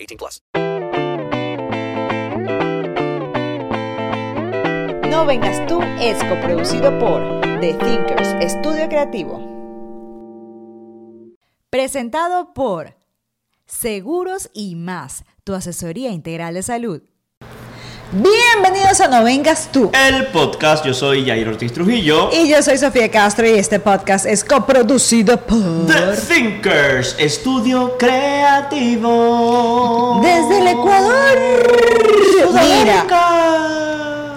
18 plus. No vengas tú es coproducido por The Thinkers Estudio Creativo. Presentado por Seguros y más, tu asesoría integral de salud. Bienvenidos a No vengas tú. El podcast, yo soy Jair Ortiz Trujillo. Y yo soy Sofía Castro y este podcast es coproducido por The Thinkers, estudio creativo. Desde el Ecuador. Mira,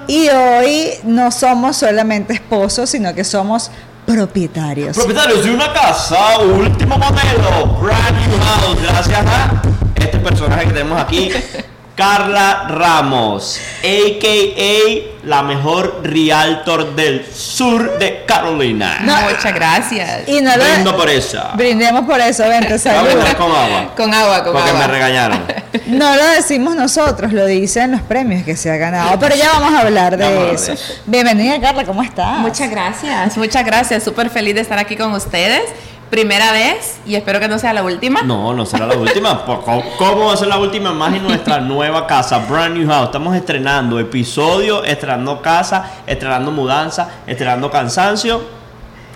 y hoy no somos solamente esposos, sino que somos propietarios. Propietarios de una casa, último modelo, brand new house, gracias a este personaje que tenemos aquí, Carla Ramos, a.k.a. la mejor realtor del sur de Carolina. No. Muchas gracias. Y no lo- Brindo por esa. Brindemos por eso, vente, a salud. con agua. Con agua, con Porque agua. me regañaron. No lo decimos nosotros, lo dicen los premios que se ha ganado. Pero ya vamos a hablar vamos de hablar eso. de eso. Bienvenida, Carla, ¿cómo estás? Muchas gracias, muchas gracias. Súper feliz de estar aquí con ustedes. Primera vez y espero que no sea la última. No, no será la última. ¿Cómo cómo va a ser la última? Más en nuestra nueva casa, Brand New House. Estamos estrenando episodio, estrenando casa, estrenando mudanza, estrenando cansancio.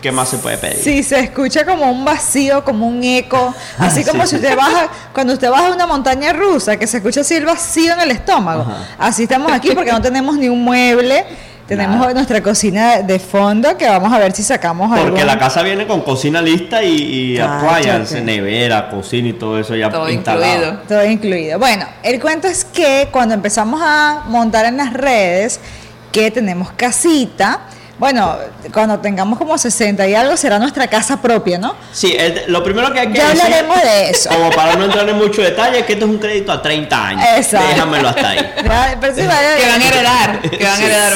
¿Qué más se puede pedir? Sí, se escucha como un vacío, como un eco, así Ah, como sí. si usted baja, cuando usted baja una montaña rusa, que se escucha así el vacío en el estómago. Ajá. Así estamos aquí porque no tenemos ni un mueble, tenemos Nada. nuestra cocina de fondo que vamos a ver si sacamos Porque algún- la casa viene con cocina lista y, y appliance, nevera, cocina y todo eso ya Todo instalado. incluido. Todo incluido. Bueno, el cuento es que cuando empezamos a montar en las redes que tenemos casita, bueno, cuando tengamos como 60 y algo será nuestra casa propia, ¿no? Sí, el- lo primero que hay que Ya decir, hablaremos de eso. Como para no entrar en mucho detalle, es que esto es un crédito a 30 años. Exacto. Déjamelo hasta ahí. Ya, pero sí vale- Que van a heredar, que van a heredar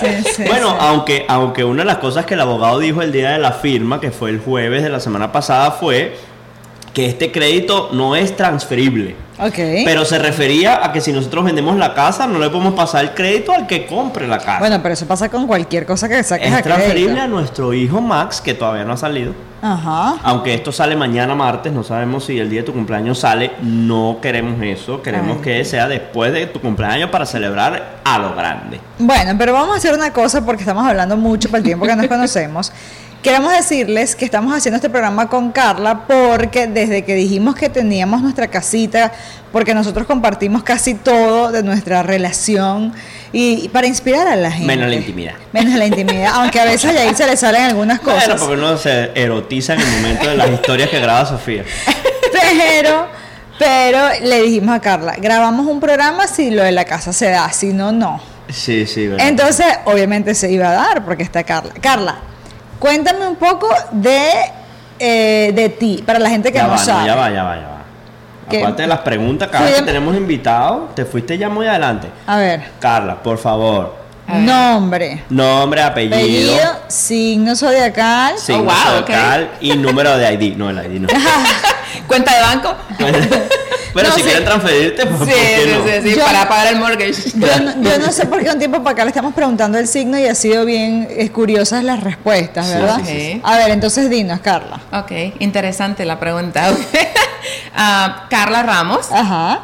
Sí. sí, bueno, sí. aunque aunque una de las cosas que el abogado dijo el día de la firma, que fue el jueves de la semana pasada, fue que este crédito no es transferible. Ok. Pero se refería a que si nosotros vendemos la casa, no le podemos pasar el crédito al que compre la casa. bueno, pero eso pasa con cualquier cosa que saques a es transferible crédito. a nuestro hijo Max, que todavía no ha salido. Ajá. Aunque esto sale mañana martes, no sabemos si el día de tu cumpleaños sale, no queremos eso, queremos Ay. que sea después de tu cumpleaños para celebrar a lo grande. Bueno, pero vamos a hacer una cosa porque estamos hablando mucho para el tiempo que nos conocemos. Queremos decirles que estamos haciendo este programa con Carla porque desde que dijimos que teníamos nuestra casita, porque nosotros compartimos casi todo de nuestra relación y, y para inspirar a la gente. Menos la intimidad. Menos la intimidad, aunque a veces ahí se le salen algunas Bueno, cosas. porque uno se erotiza en el momento de las historias que graba Sofía. Pero, pero le dijimos a Carla, grabamos un programa si lo de la casa se da, si no, no. Sí, sí, verdad. Entonces, obviamente se iba a dar porque está Carla. Carla, cuéntame un poco de, eh, de ti, para la gente que ya no va, sabe. ya va, ya va, ya va. ¿Qué? Aparte de las preguntas, cada vez que tenemos invitados, te fuiste ya muy adelante. A ver, Carla, por favor. Nombre, nombre, apellido, apellido, signo zodiacal. signo Oh, wow, zodiacal y número de ID. No, el ID no. Cuenta de banco. Pero No, si sí. quieren transferirte, pues, Sí, ¿por qué sí, no? sí, sí, Yo- para pagar el mortgage. Yo no, yo no sé por qué un tiempo para acá le estamos preguntando el signo y ha sido bien eh, curiosas las respuestas, ¿verdad? sí, sí. A ver, entonces dinos, Carla. Ok, interesante la pregunta. Ah, Carla Ramos. Ajá.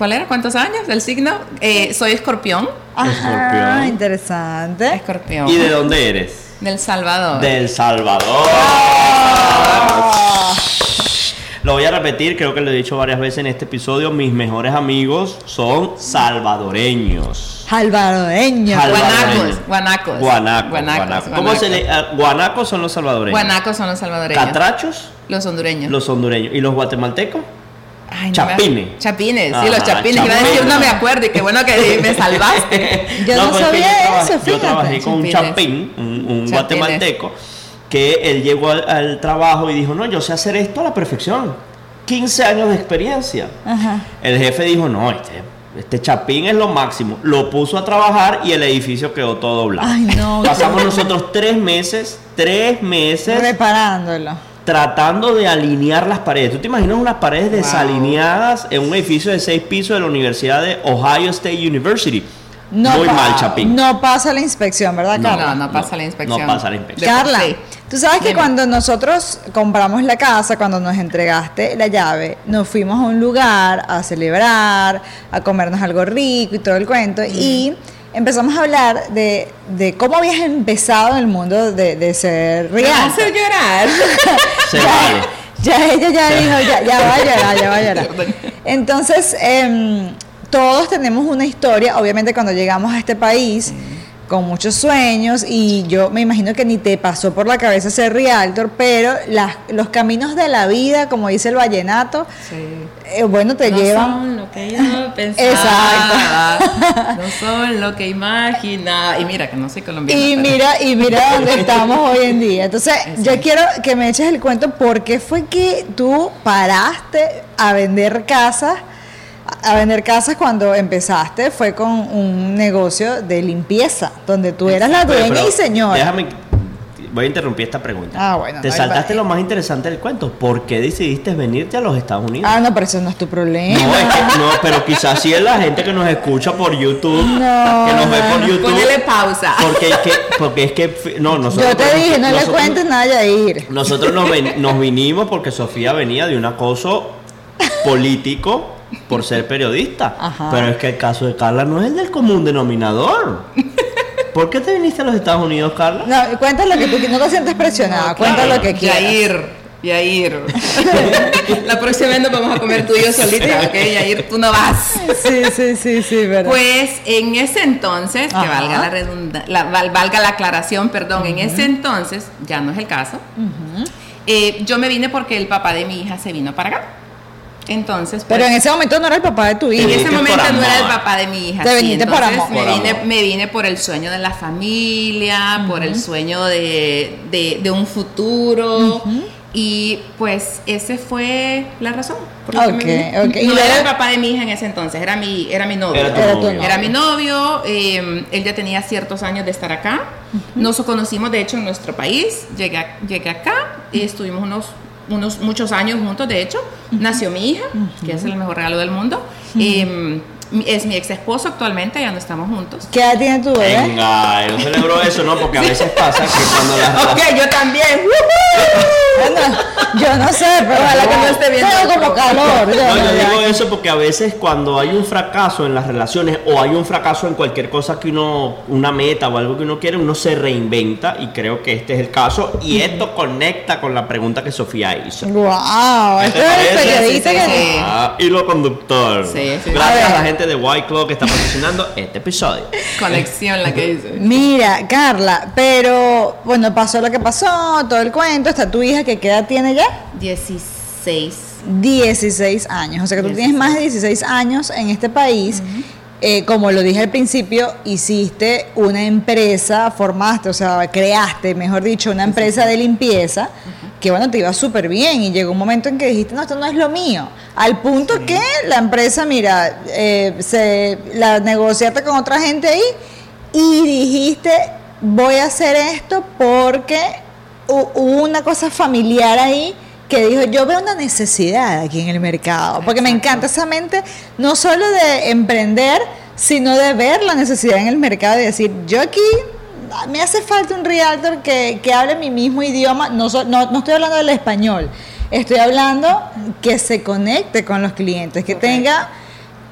¿Cuál era? ¿Cuántos años? ¿El signo? Eh, soy escorpión. Ajá, Escorpión. interesante. Escorpión. ¿Y de dónde eres? Del Salvador. Del Salvador. Lo voy a repetir, creo que lo he dicho varias veces en este episodio. Mis mejores amigos son salvadoreños. Salvadoreño. Salvadoreños. Guanacos, guanacos. Guanacos. Guanacos, guanacos. ¿Cómo se le.? ah, guanacos son los salvadoreños. Guanacos son los salvadoreños. Catrachos, Los hondureños. los hondureños. ¿Y los guatemaltecos? Ay, no me- Chapines. Chapines, sí, Ajá, los chapines. Iba a decir, no me acuerdo y qué bueno que me salvaste. Yo no pues sabía yo eso, Yo fíjate. trabajé con un Chapines. chapín, un, un Chapines. guatemalteco, que él llegó al, al trabajo y dijo, no, yo sé hacer esto a la perfección. 15 años de experiencia. Ajá. El jefe dijo, no, este, este chapín es lo máximo. Lo puso a trabajar y el edificio quedó todo blanco. Ay, no. Pasamos nosotros tres meses, tres meses Reparándolo. Tratando de alinear las paredes. ¿Tú te imaginas unas paredes desalineadas en un edificio de seis pisos de la Universidad de Ohio State University? No Muy pa- mal, Chapín. No pasa la inspección, ¿verdad, Carla? no, no pasa la inspección. No pasa la inspección. Carla, tú sabes que Dime. cuando nosotros compramos la casa, cuando nos entregaste la llave, nos fuimos a un lugar a celebrar, a comernos algo rico y todo el cuento, y empezamos a hablar de, de cómo habías empezado en el mundo de, de ser Me vas a real. hacer llorar. Se vale. Ya ella ya dijo, ya, ya va a llorar, ya va a llorar. Entonces, em, todos tenemos una historia, obviamente cuando llegamos a este país, con muchos sueños, y yo me imagino que ni te pasó por la cabeza ser realtor, pero las, los caminos de la vida, como dice el vallenato, eh, bueno, te no llevan... son lo que yo pensaba. Exacto. No son lo que imaginaba. Y mira que no soy colombiana. Y pero- mira, y mira dónde estamos hoy en día. Entonces, yo quiero que me eches el cuento por qué fue que tú paraste a vender casas, a vender casas cuando empezaste, fue con un negocio de limpieza, donde tú eras la dueña pero y señora. Déjame, voy a interrumpir esta pregunta. Ah, bueno, Te no, saltaste lo más interesante del cuento. ¿Por qué decidiste venirte a los Estados Unidos? Ah, no, pero eso no es tu problema. No, es que no, pero quizás sí es la gente que nos escucha por YouTube, No, que nos ve por no. YouTube. Ponele pausa. Porque es que, porque es que, no, nosotros. yo te dije, no le nosotros- cuentes nada a Yair. Nosotros nos, ven- nos vinimos porque Sofía venía de un acoso político por ser periodista. Ajá. Pero es que el caso de Carla no es el del común denominador. ¿Por qué te viniste a los Estados Unidos, Carla? No, cuenta lo que tú no te sientes presionada, cuenta lo que quieras. Yair, Yair. La próxima vez nos vamos a comer tú y yo solitos, ¿ok? Yair, tú no vas. Sí, sí, sí, sí, verdad. Pues en ese entonces, que valga la, redunda- la- val- valga la aclaración, perdón, en ese entonces, ya no es el caso, eh, yo me vine porque el papá de mi hija se vino para acá. Entonces, pero pues, en ese momento no era el papá de tu en hija. viniste ese momento no era el papá de mi hija. Te sí, viniste por amor. Me vine, amor. me vine por el sueño de la familia, por el sueño de, de- de un futuro. Y pues ese fue la razón. por la que me Ok, vine. ok. ¿Y No era el papá de mi hija en ese entonces, era mi, era mi novio. Era tu Era tu novio. novio. Era mi novio, eh, él ya tenía ciertos años de estar acá. Nos conocimos, de hecho, en nuestro país. Llegué, llegué acá y estuvimos unos, unos muchos años juntos, de hecho. Nació mi hija, que es el mejor regalo del mundo. Eh, mi- es mi ex esposo actualmente, ya no estamos juntos. ¿Qué edad tiene tu bebé? Venga, yo celebro eso, ¿no? Porque a veces pasa que cuando las... Ok, yo también. Bueno, yo no sé, pero Ojalá que no esté viendo tengo el como calor. yo No, no, yo digo eso porque a veces cuando hay un fracaso en las relaciones o hay un fracaso en cualquier cosa que uno, una meta o algo que uno quiere, uno se reinventa y creo que este es el caso y esto conecta con la pregunta que Sofía hizo. Wow, ¿Qué esto es el periodista que... sí. Ah, hilo conductor. Sí, sí. Gracias A la gente de White Claw que está patrocinando este episodio. Conexión la que dice. Mira, Carla, pero bueno, pasó lo que pasó, todo el cuento, está tu hija que qué edad tiene ya? 16. 16 años, o sea que tú 16. tienes más de 16 años en este país. Eh, como lo dije al principio, hiciste una empresa, formaste, o sea, creaste, mejor dicho, una empresa de limpieza que bueno, te iba súper bien y llegó un momento en que dijiste, no, esto no es lo mío. Al punto que la empresa, mira, eh, se, la negociaste con otra gente ahí y dijiste, voy a hacer esto porque hubo una cosa familiar ahí que dijo, yo veo una necesidad aquí en el mercado, porque me encanta esa mente, no solo de emprender, sino de ver la necesidad en el mercado y decir, yo aquí me hace falta un realtor que, que hable mi mismo idioma, no, so- no, no estoy hablando del español, estoy hablando que se conecte con los clientes, que tenga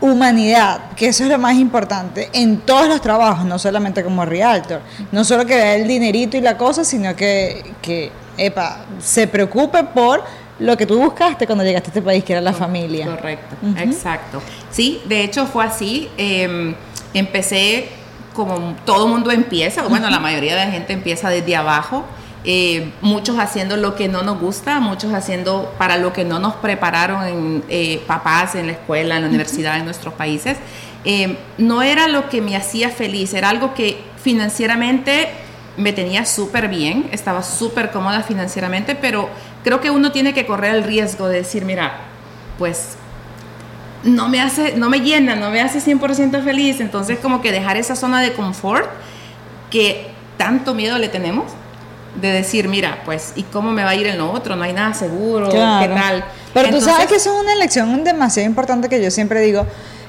humanidad, que eso es lo más importante en todos los trabajos, no solamente como realtor, no solo que vea el dinerito y la cosa, sino que, que epa, se preocupe por lo que tú buscaste cuando llegaste a este país, que era la familia. Correcto, exacto. Sí, de hecho fue así. eh, empecé como todo mundo empieza, bueno, la mayoría de la gente empieza desde abajo. Eh, muchos haciendo lo que no nos gusta, muchos haciendo para lo que no nos prepararon en, eh, papás en la escuela, en la universidad, en nuestros países. Eh, no era lo que me hacía feliz, era algo que financieramente me tenía súper bien, estaba súper cómoda financieramente, pero creo que uno tiene que correr el riesgo de decir, mira, pues no me hace, no me llena, no me hace 100% feliz, entonces como que dejar esa zona de confort que tanto miedo le tenemos de decir, mira, pues, ¿y cómo me va a ir en lo otro? No hay nada seguro, Claro. ¿qué tal? Pero tú sabes que eso es una elección demasiado importante que yo siempre digo.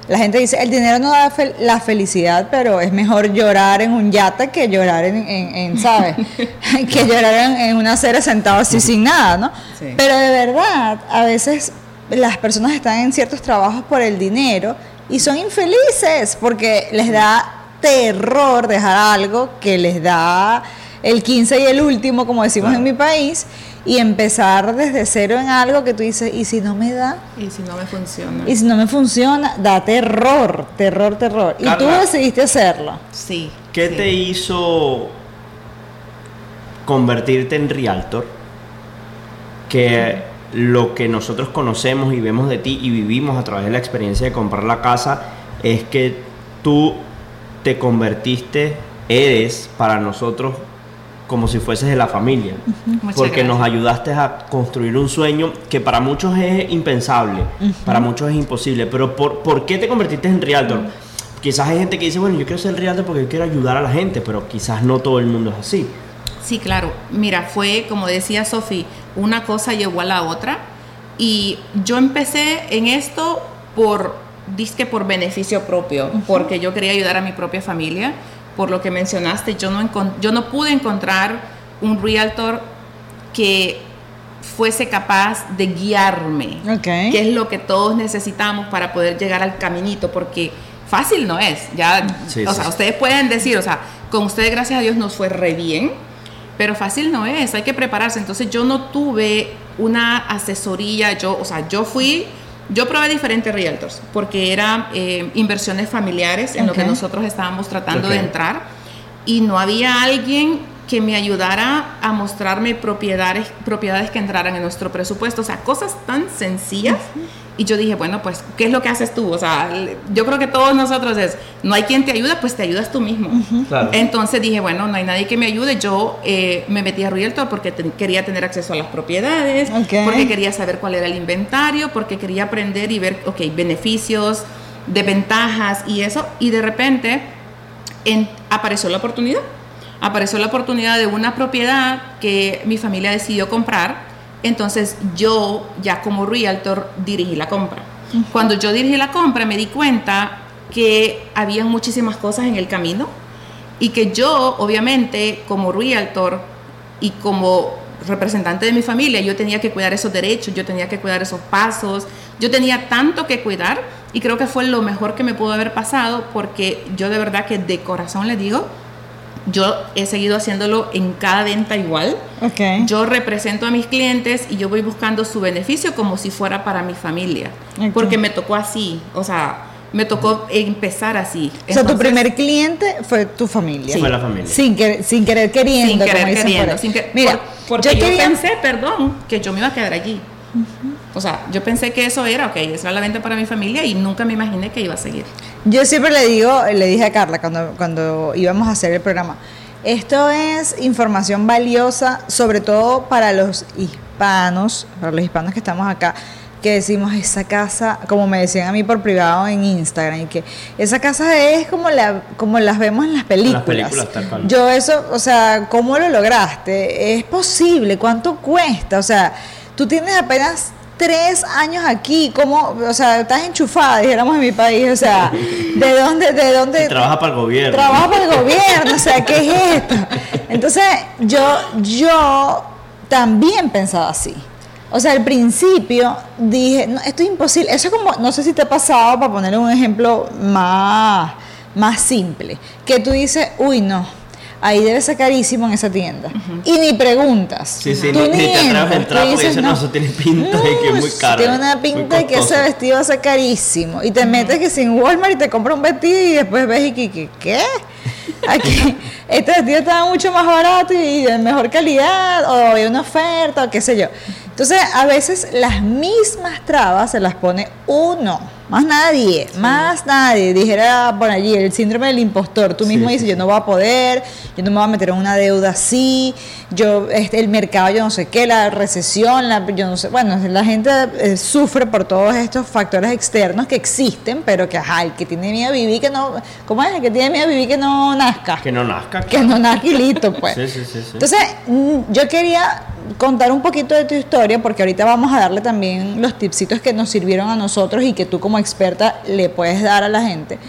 La gente dice, el dinero no da fel- la felicidad, pero es mejor llorar en un yate que llorar en, en- en, ¿sabes? que llorar en, en una acera sentado así sin nada, ¿no? Sí. Pero de verdad, a veces las personas están en ciertos trabajos por el dinero y son infelices porque les da terror dejar algo que les da el 15 y el último, como decimos Claro. en mi país, y empezar desde cero en algo que tú dices, ¿y si no me da? Y si no me funciona. Y si no me funciona, da terror, terror, terror. Y tú decidiste hacerlo. Sí. ¿Qué sí. te hizo convertirte en realtor? Que lo que nosotros conocemos y vemos de ti y vivimos a través de la experiencia de comprar la casa es que tú te convertiste, eres para nosotros como si fueses de la familia. Porque nos ayudaste a construir un sueño que para muchos es impensable, para muchos es imposible. Pero ¿por, ¿por qué te convertiste en realtor? Quizás hay gente que dice, bueno, yo quiero ser realtor porque yo quiero ayudar a la gente, pero quizás no todo el mundo es así. Sí, claro. Mira, fue, como decía Sofi, una cosa llegó a la otra. Y yo empecé en esto por, disque por beneficio propio, porque yo quería ayudar a mi propia familia. Por lo que mencionaste, yo no, yo no pude encontrar un realtor que fuese capaz de guiarme, Ok. que es lo que todos necesitamos para poder llegar al caminito, porque fácil no es. Ya, Sí, o sí, sea, ustedes pueden decir, o sea, con ustedes gracias a Dios nos fue re bien, pero fácil no es, hay que prepararse. Entonces yo no tuve una asesoría, yo, o sea, yo fui, yo probé diferentes realtors, porque eran eh, inversiones familiares en lo que nosotros estábamos tratando de entrar, y no había alguien que me ayudara a mostrarme propiedades, propiedades que entraran en nuestro presupuesto, o sea, cosas tan sencillas. Y yo dije, bueno, pues, ¿qué es lo que haces tú? O sea, yo creo que todos nosotros es, no hay quien te ayuda, pues te ayudas tú mismo. Claro. Entonces dije, bueno, no hay nadie que me ayude. Yo eh, me metí a Realtor porque te- quería tener acceso a las propiedades, porque quería saber cuál era el inventario, porque quería aprender y ver, ok, beneficios, desventajas y eso. Y de repente en- apareció la oportunidad. Apareció la oportunidad de una propiedad que mi familia decidió comprar. Entonces yo ya como realtor dirigí la compra. Cuando yo dirigí la compra me di cuenta que había muchísimas cosas en el camino y que yo obviamente como realtor y como representante de mi familia yo tenía que cuidar esos derechos, yo tenía que cuidar esos pasos, yo tenía tanto que cuidar y creo que fue lo mejor que me pudo haber pasado porque yo de verdad que de corazón le digo, yo he seguido haciéndolo en cada venta igual. Ok. Yo represento a mis clientes y yo voy buscando su beneficio como si fuera para mi familia. Porque me tocó así, o sea, me tocó empezar así. o sea, tu Entonces, primer cliente fue tu familia. Fue la familia. Sin, querer, sin querer queriendo. sin querer queriendo. sin que- Mira, por- porque yo yo, quería- pensé, perdón, que yo me iba a quedar allí. O sea, yo pensé que eso era, ok, esa era la venta para mi familia y nunca me imaginé que iba a seguir. Yo siempre le digo, le dije a Carla cuando, cuando íbamos a hacer el programa, esto es información valiosa, sobre todo para los hispanos, para los hispanos que estamos acá, que decimos esa casa, como me decían a mí por privado en Instagram, y que esa casa es como la, como las vemos en las películas. películas, tal cual. Yo eso, o sea, ¿cómo lo lograste? ¿Es posible? ¿Cuánto cuesta? O sea, tú tienes apenas tres años aquí, ¿cómo? O sea, estás enchufada, dijéramos en mi país, o sea, ¿de dónde, de dónde? Trabaja para el gobierno. Trabaja para el gobierno, o sea, ¿qué es esto? Entonces, yo, yo también pensaba así. O sea, al principio dije, no, esto es imposible. Eso es como, no sé si te ha pasado, para poner un ejemplo más, más simple, que tú dices, uy, no, ahí debe ser carísimo en esa tienda. Y ni preguntas. Sí, sí, Tú ni, ni te atreves a entrar porque dices, no, eso tiene pinta de que es muy "Uy, caro. Tiene una pinta de que ese costoso". vestido va a ser carísimo. Y te metes que sin Walmart y te compras un vestido y después ves y que, que- ¿qué? Aquí, este vestido estaba mucho más barato y de mejor calidad, o había una oferta, o qué sé yo. Entonces, a veces las mismas trabas se las pone uno, más nadie, más nadie. Dijera por allí el síndrome del impostor. Tú mismo Sí, dices, sí, yo no voy a poder, yo no me voy a meter en una deuda así, yo, este, el mercado, yo no sé qué, la recesión, la, yo no sé. Bueno, la gente eh, sufre por todos estos factores externos que existen, pero que, ajá, el que tiene miedo a vivir, que no, ¿cómo es? El que tiene miedo a vivir, que no nazca. Que no nazca. Que no nazca y listo, pues. Sí, sí, sí, sí. Entonces, mm, yo quería contar un poquito de tu historia, porque ahorita vamos a darle también los tipsitos que nos sirvieron a nosotros y que tú como experta le puedes dar a la gente.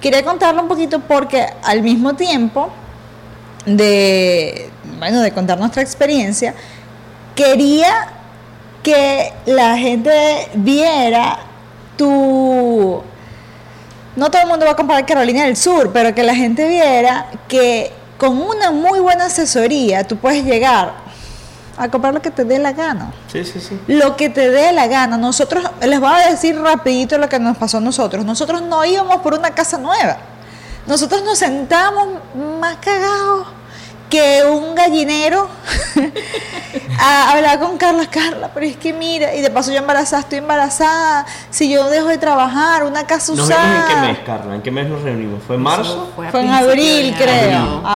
Quería contarlo un poquito porque al mismo tiempo de, bueno, de contar nuestra experiencia, quería que la gente viera tu... No todo el mundo va a comparar Carolina del Sur, pero que la gente viera que con una muy buena asesoría tú puedes llegar a comprar lo que te dé la gana. Sí, sí, sí. Lo que te dé la gana. Nosotros, les voy a decir rapidito lo que nos pasó a nosotros. Nosotros no íbamos por una casa nueva. Nosotros nos sentamos más cagados que un gallinero a hablar con Carla, Carla, pero es que mira, y de paso yo embarazada, estoy embarazada, si yo dejo de trabajar, una casa ¿Nos vimos en qué usada. mes, Carla? ¿En qué mes nos reunimos? ¿Fue en marzo? a Fue en abril, creo. año.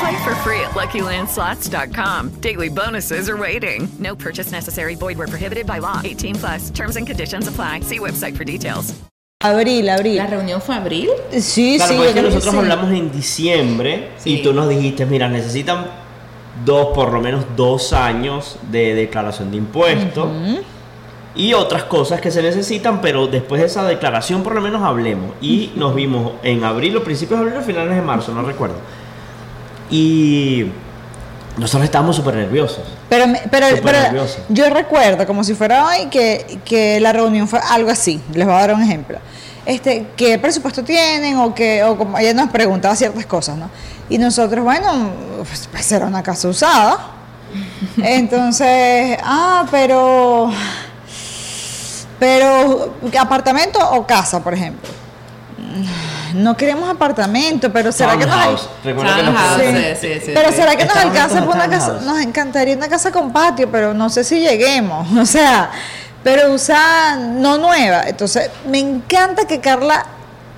Play for free at LuckyLandSlots.com. Daily bonuses are waiting. No purchase necessary. Void were prohibited by law. 18 plus. Terms and conditions apply. See website for details. Abril, abril. La reunión fue abril. Sí, Claro, sí. porque que nosotros sí. hablamos en diciembre Sí. y tú nos dijiste, mira, necesitan dos, por lo menos dos años de declaración de impuestos y otras cosas que se necesitan, pero después de esa declaración por lo menos hablemos. Y nos vimos en abril, o principios de abril o finales de marzo, no recuerdo. Y nosotros estábamos súper nerviosos. Pero, pero, pero yo recuerdo, como si fuera hoy, que, que la reunión fue algo así. Les voy a dar un ejemplo. Este, ¿Qué presupuesto tienen? O que o como ella nos preguntaba ciertas cosas, ¿no? Y nosotros, bueno, pues, pues era una casa usada. Entonces, ah, pero. Pero, ¿apartamento o casa, por ejemplo? No queremos apartamento, pero ¿será que nos, pero será que nos alcanza por una casa? Nos encantaría una casa con patio, pero no sé si lleguemos. O sea, pero usada, no nueva. Entonces, me encanta que Carla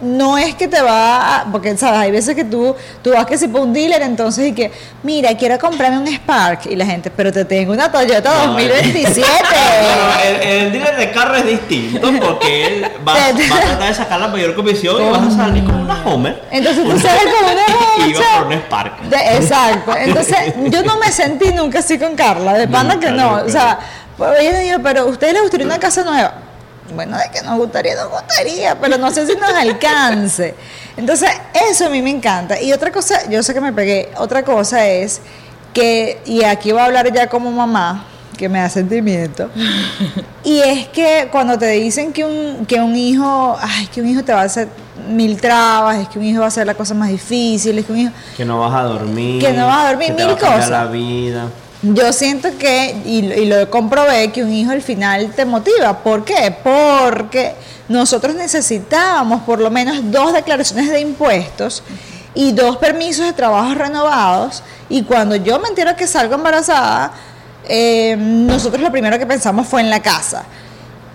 no es que te va a, porque sabes, hay veces que tú, tú vas que si por un dealer, entonces y que, mira, quiero comprarme un Spark y la gente, pero te tengo una Toyota No, 2027. Pero el, el dealer de carro es distinto porque él va, va a tratar de sacar la mayor comisión y vas a salir como una Homer. Entonces tú sales como una Y iba mocha. por un Spark. De- exacto. Entonces, yo no me sentí nunca así con Carla, de pana que no. O sea, pues ella dijo, pero ¿a ustedes les gustaría una casa nueva? Bueno, de que nos gustaría, nos gustaría, pero no sé si nos alcance. Entonces, eso a mí me encanta. Y otra cosa, yo sé que me pegué, otra cosa es que, y aquí voy a hablar ya como mamá, que me da sentimiento, y es que cuando te dicen que un, que un hijo, ay, que un hijo te va a hacer mil trabas, es que un hijo va a hacer la cosa más difícil, es que un hijo... Que no vas a dormir. Que no vas a dormir, que te mil va a cosas. la vida. Yo siento que, y, y lo comprobé, que un hijo al final te motiva. ¿Por qué? Porque nosotros necesitábamos por lo menos dos declaraciones de impuestos y dos permisos de trabajo renovados. Y cuando yo me entero que salgo embarazada, eh, nosotros lo primero que pensamos fue en la casa.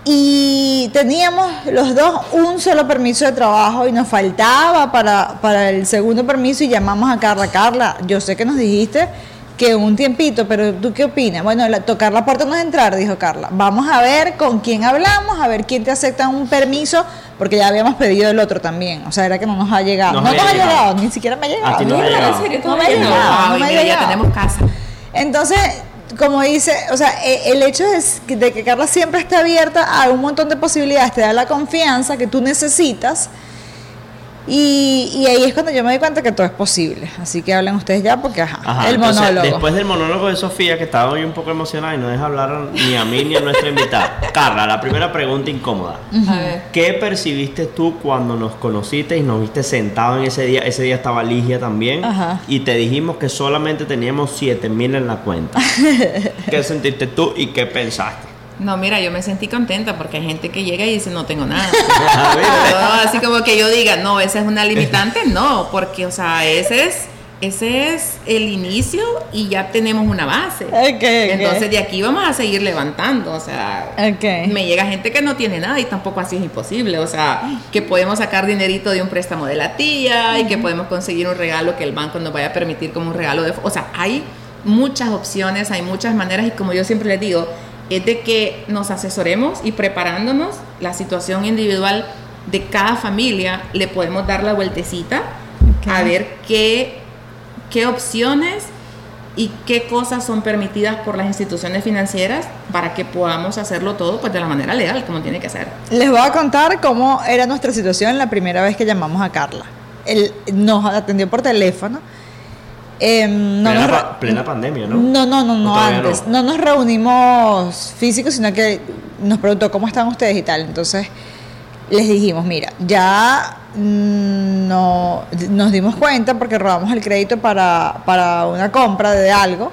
Y teníamos los dos un solo permiso de trabajo y nos faltaba para, para el segundo permiso y llamamos a Carla. Carla, yo sé que nos dijiste que un tiempito, pero ¿tú qué opinas? Bueno, la- tocar la puerta no es entrar, dijo Carla. Vamos a ver con quién hablamos, a ver quién te acepta un permiso, porque ya habíamos pedido el otro también. O sea, era que no nos ha llegado. Nos no nos ha llegado. llegado, ni siquiera me ha llegado. A ti no llegado. ¿En serio No me ha no? llegado, Ah, no me ha mira, ya llegado. tenemos casa. Entonces, como dice, o sea, e- el hecho es de que Carla siempre está abierta a un montón de posibilidades, te da la confianza que tú necesitas. Y, y ahí es cuando yo me doy cuenta que todo es posible. Así que hablen ustedes ya porque, ajá, Ajá, el entonces, monólogo. Después del monólogo de Sofía, que estaba hoy un poco emocionada y no deja hablar ni a mí ni a nuestra invitada. Carla, la primera pregunta incómoda. A ver. ¿Qué percibiste tú cuando nos conociste y nos viste sentado en ese día? Ese día estaba Ligia también. Ajá. Y te dijimos que solamente teníamos 7 mil en la cuenta. ¿Qué sentiste tú y qué pensaste? No, mira, yo me sentí contenta porque hay gente que llega y dice no tengo nada. No, así como que yo diga, no, esa es una limitante, no, porque, o sea, ese es, ese es el inicio y ya tenemos una base. Entonces de aquí vamos a seguir levantando, o sea, Ok. me llega gente que no tiene nada y tampoco así es imposible, o sea, que podemos sacar dinerito de un préstamo de la tía y que podemos conseguir un regalo que el banco nos vaya a permitir como un regalo de, o sea, hay muchas opciones, hay muchas maneras y como yo siempre les digo, es de que nos asesoremos y preparándonos la situación individual de cada familia, le podemos dar la vueltecita a ver qué, qué opciones y qué cosas son permitidas por las instituciones financieras para que podamos hacerlo todo pues de la manera legal como tiene que ser. Les voy a contar cómo era nuestra situación la primera vez que llamamos a Carla. Él nos atendió por teléfono. Em, no plena, nos re- pa- plena pandemia, ¿no? No, no, no, ¿O antes. no? No? nos reunimos físicos, sino que nos preguntó cómo están ustedes y tal. Entonces les dijimos, mira, ya mm, no, nos dimos cuenta porque robamos el crédito para, para una compra de algo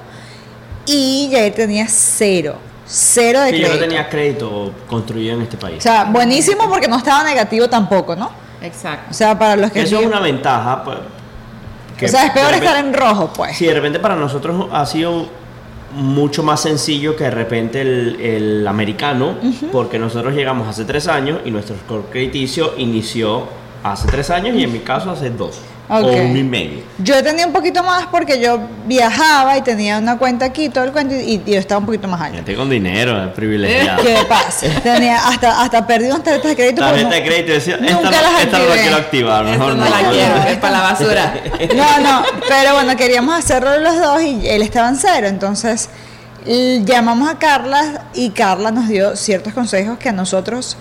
y Jair tenía cero, cero de Sí, yo crédito. no tenía crédito construido en este O país. sea, buenísimo porque no estaba negativo tampoco, ¿no? Exacto. O sea, para los que... Eso es una ventaja. Que o sea, es peor repente- estar en rojo, pues. Sí, de repente para nosotros ha sido mucho más sencillo que de repente el, el americano, porque nosotros llegamos hace tres años y nuestro score crediticio inició hace tres años y en mi caso hace dos O un medio. Yo tenía un poquito más porque yo viajaba y tenía una cuenta aquí, todo el cuento, y, y yo estaba un poquito más alto. Gente con dinero, es privilegiado. ¿Qué pasa? Tenía hasta, hasta perdí unas tarjetas de crédito. Tarjeta porque de crédito decía, esta, Nunca no, las esta no la activé. quiero activar, mejor no. no la quiero, es para la basura. No, no, pero bueno, queríamos hacerlo los dos y él estaba en cero. Entonces llamamos a Carla y Carla nos dio ciertos consejos que a nosotros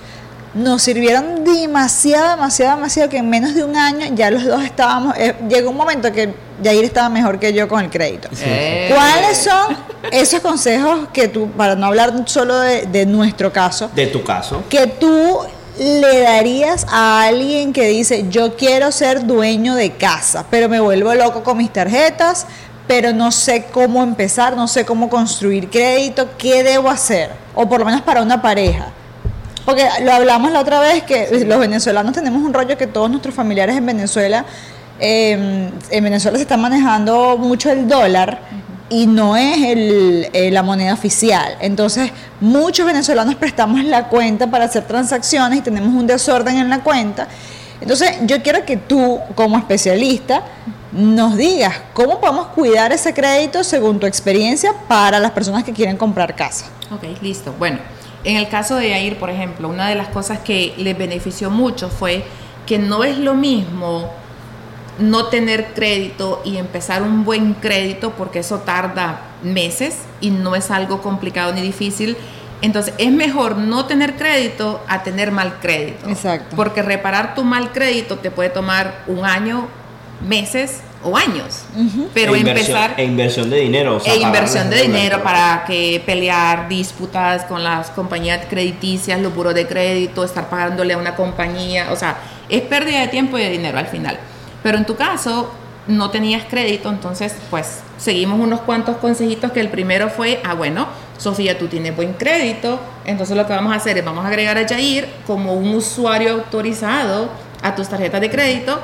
nos sirvieron demasiado, demasiado, demasiado, que en menos de un año ya los dos estábamos, eh, llegó un momento que Yair estaba mejor que yo con el crédito. Eh. ¿Cuáles son esos consejos que tú, para no hablar solo de, de nuestro caso, De tu caso. que tú le darías a alguien que dice, yo quiero ser dueño de casa, pero me vuelvo loco con mis tarjetas, pero no sé cómo empezar, no sé cómo construir crédito, ¿qué debo hacer? O por lo menos para una pareja. Porque lo hablamos la otra vez que los venezolanos tenemos un rollo que todos nuestros familiares en Venezuela, eh, en Venezuela se está manejando mucho el dólar y no es el, eh, la moneda oficial. Entonces, muchos venezolanos prestamos la cuenta para hacer transacciones y tenemos un desorden en la cuenta. Entonces, yo quiero que tú, como especialista, nos digas cómo podemos cuidar ese crédito según tu experiencia para las personas que quieren comprar casa. Ok, listo. Bueno, en el caso de Yair, por ejemplo, una de las cosas que le benefició mucho fue que no es lo mismo no tener crédito y empezar un buen crédito porque eso tarda meses y no es algo complicado ni difícil. Entonces es mejor no tener crédito a tener mal crédito. Exacto. Porque reparar tu mal crédito te puede tomar un año, meses o años. Pero e inversión, empezar e inversión de dinero. o sea, e inversión de dinero para que pelear disputas con las compañías crediticias, los buros de crédito, estar pagándole a una compañía, o sea, es pérdida de tiempo y de dinero al final. Pero en tu caso no tenías crédito, entonces pues seguimos unos cuantos consejitos que el primero fue, ah bueno, Sofía, tú tienes buen crédito, entonces lo que vamos a hacer es vamos a agregar a Jair como un usuario autorizado a tus tarjetas de crédito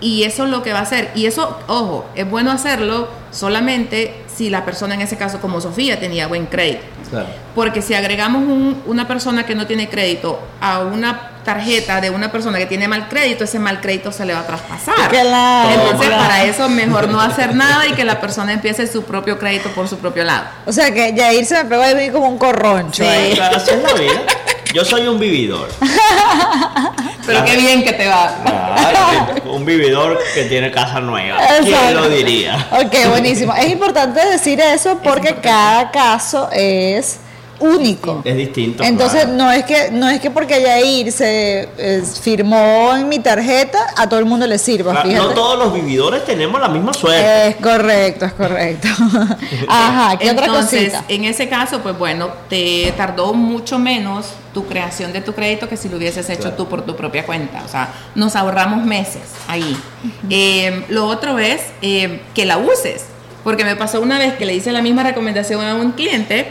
y eso es lo que va a hacer. Y eso, ojo, es bueno hacerlo solamente si la persona en ese caso, como Sofía, tenía buen crédito. Claro. Porque si agregamos un- una persona que no tiene crédito a una tarjeta de una persona que tiene mal crédito, ese mal crédito se le va a traspasar. Claro, Entonces, para eso mejor no hacer nada y que la persona empiece su propio crédito por su propio lado. O sea que Yair se me pegó de mí como un corroncho. Sí. ahí. Claro, así es la vida. Yo soy un vividor. Pero qué bien que te va. Ay, un vividor que tiene casa nueva. ¿Quién lo diría? Ok, buenísimo. Es importante decir eso porque cada caso es único. Es distinto. Entonces claro. no es que no es que porque Yair se eh, firmó en mi tarjeta a todo el mundo le sirva. Claro, Fíjate. no todos los vividores tenemos la misma suerte. Es correcto, es correcto. Ajá, ¿qué otra Entonces, cosita? en ese caso, pues bueno, te tardó mucho menos tu creación de tu crédito que si lo hubieses hecho Claro. tú por tu propia cuenta. O sea, nos ahorramos meses ahí. Eh, lo otro es eh, que la uses. Porque me pasó una vez que le hice la misma recomendación a un cliente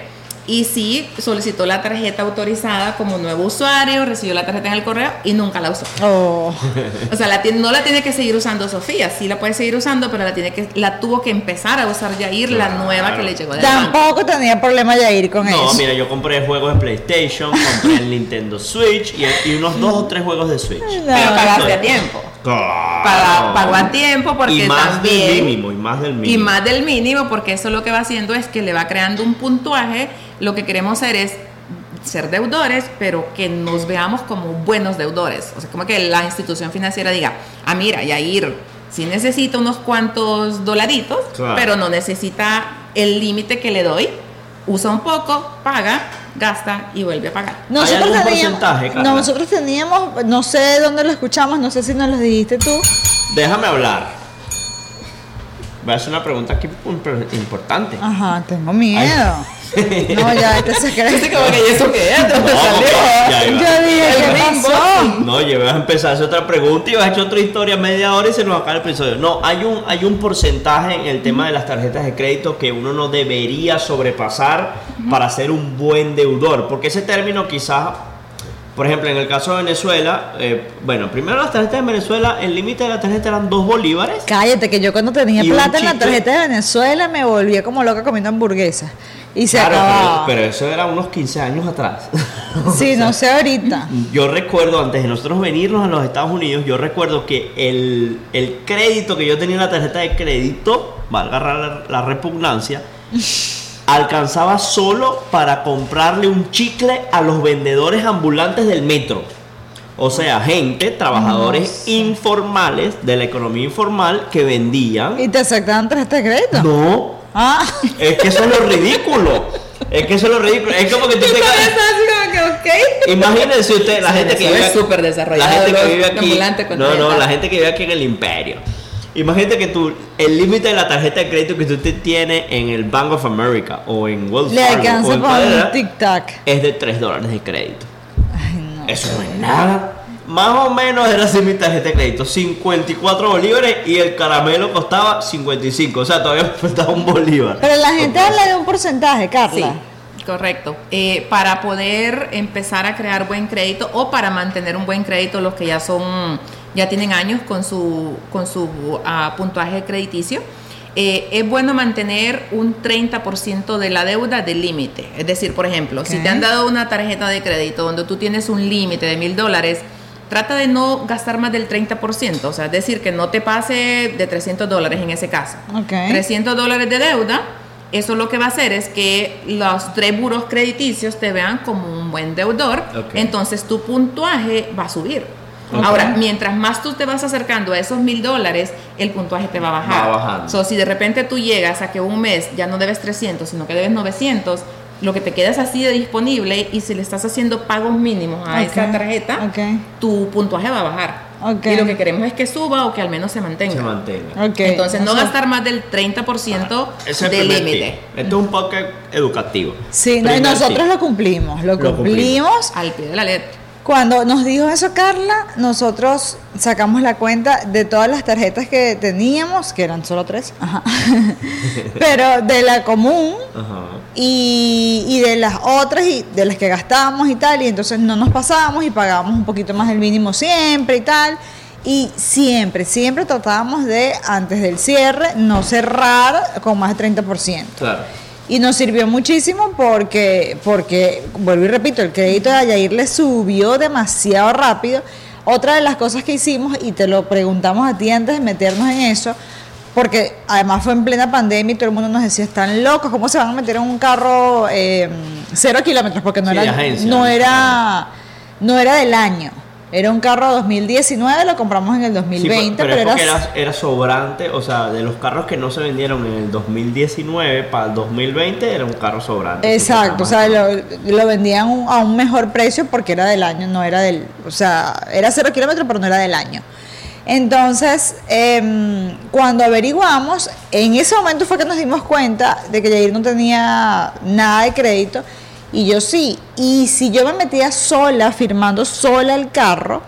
y sí solicitó la tarjeta autorizada como nuevo usuario, recibió la tarjeta en el correo y nunca la usó. Oh, O sea, la tiene- no la tiene que seguir usando Sofía, sí la puede seguir usando, pero la tiene que la tuvo que empezar a usar Yair, la Claro. nueva que le llegó banco. tampoco tenía problema Yair con No, eso. mira, yo compré juegos de PlayStation, compré el Nintendo Switch y, y unos dos o tres juegos de Switch. No. Pero pagaste a tiempo. Claro. Pagó a tiempo porque y más también del mínimo, y más del mínimo. y más del mínimo porque eso lo que va haciendo es que le va creando un puntuaje. Lo que queremos hacer es ser deudores, pero que nos veamos como buenos deudores. O sea, como que la institución financiera diga, ah, mira, Yair, sí necesita unos cuantos dolaritos, Claro. pero no necesita el límite que le doy. Usa un poco, paga, gasta y vuelve a pagar. Nosotros algún teníamos, porcentaje, Carla? nosotros teníamos, no sé dónde lo escuchamos, no sé si nos lo dijiste tú. Déjame hablar. Voy a hacer una pregunta aquí imp- importante. Ajá, tengo miedo. No, ya, este se cree. Así como que, ¿y eso? ¿De dónde No, salió? ya. Yo dije, ¿qué pasó? No, yo voy a empezar a hacer otra pregunta y vas a echar otra historia media hora y se nos acaba el episodio. No, hay un, hay un porcentaje en el tema de las tarjetas de crédito que uno no debería sobrepasar para ser un buen deudor. Porque ese término quizás, por ejemplo, en el caso de Venezuela, eh, bueno, primero las tarjetas de Venezuela, el límite de la tarjeta eran dos bolívares. Cállate, que yo cuando tenía plata en la tarjeta de Venezuela me volvía como loca comiendo hamburguesas. Y se Claro, acababa. pero, pero eso era unos 15 años atrás. sí, no sé ahorita. Yo recuerdo, antes de nosotros venirnos a los Estados Unidos, yo recuerdo que el, el crédito que yo tenía en la tarjeta de crédito, valga la, la repugnancia, alcanzaba solo para comprarle un chicle a los vendedores ambulantes del metro. O sea, gente, trabajadores informales de la economía informal que vendían. ¿Y te aceptaban tarjeta de crédito? No, Ah, es que eso es lo ridículo. Es que eso es lo ridículo. Es como que tú te Así como que, ok. Imagínense usted, la Sí, gente que vive es súper desarrollado, La gente que vive aquí. No, no, la gente que vive aquí en el imperio. Imagínate que tú, el límite de la tarjeta de crédito que usted tiene en el Bank of America o en Wells le Fargo o en un cualquiera, tic-tac. es de 3 dólares de crédito. Ay, no. Eso no es nada. Más o menos era así mi tarjeta de crédito, 54 bolívares y el caramelo costaba 55, o sea, todavía me faltaba un bolívar. Pero la gente habla de un porcentaje, Carla. Sí, correcto. Eh, para poder empezar a crear buen crédito o para mantener un buen crédito, los que ya son, ya tienen años con su, con su ah, puntuaje crediticio, eh, es bueno mantener un 30% de la deuda de límite. Es decir, por ejemplo, si te han dado una tarjeta de crédito donde tú tienes un límite de mil dólares, trata de no gastar más del 30%, o sea, es decir, que no te pase de 300 dólares en ese caso. Ok. 300 dólares de deuda, eso lo que va a hacer es que los tres buros crediticios te vean como un buen deudor, entonces tu puntuaje va a subir. Ahora, mientras más tú te vas acercando a esos mil dólares, el puntuaje te va a bajar. Va bajando. So, si de repente tú llegas a que un mes ya no debes 300, sino que debes 900, lo que te queda es así de disponible y si le estás haciendo pagos mínimos a esa tarjeta, tu puntuaje va a bajar. Y lo que queremos es que suba o que al menos se mantenga. Se mantenga. Entonces, no O sea, gastar más del 30% Ese es el de primer límite. Esto es un podcast educativo. Sí, no, nosotros lo cumplimos, lo Lo cumplimos. Al pie de la letra. Cuando nos dijo eso Carla, nosotros sacamos la cuenta de todas las tarjetas que teníamos, que eran solo tres, ajá. pero de la común Ajá. y, y de las otras y de las que gastábamos y tal, y entonces no nos pasábamos y pagábamos un poquito más del mínimo siempre y tal. Y siempre, siempre tratábamos de, antes del cierre, no cerrar con más del 30%. Claro. Y nos sirvió muchísimo porque, porque, vuelvo y repito, el crédito de Ayair le subió demasiado rápido. Otra de las cosas que hicimos, y te lo preguntamos a ti antes de meternos en eso, porque además fue en plena pandemia y todo el mundo nos decía, están locos, ¿cómo se van a meter en un carro eh, cero kilómetros? Porque no Sí, era, agencia, ¿no? era, no era del año. Era un carro 2019, lo compramos en el Sí, 2020, pero, pero, era, sobrante, o sea, de los carros que no se vendieron en el 2019 para el 2020 era un carro sobrante. Exacto, o sea, lo, lo vendían un- a un mejor precio porque era del año, no era del, o sea, era cero kilómetros, pero no era del año. Entonces, em, cuando averiguamos, en ese momento fue que nos dimos cuenta de que Yair no tenía nada de crédito y yo sí. Y si yo me metía sola, firmando sola el carro,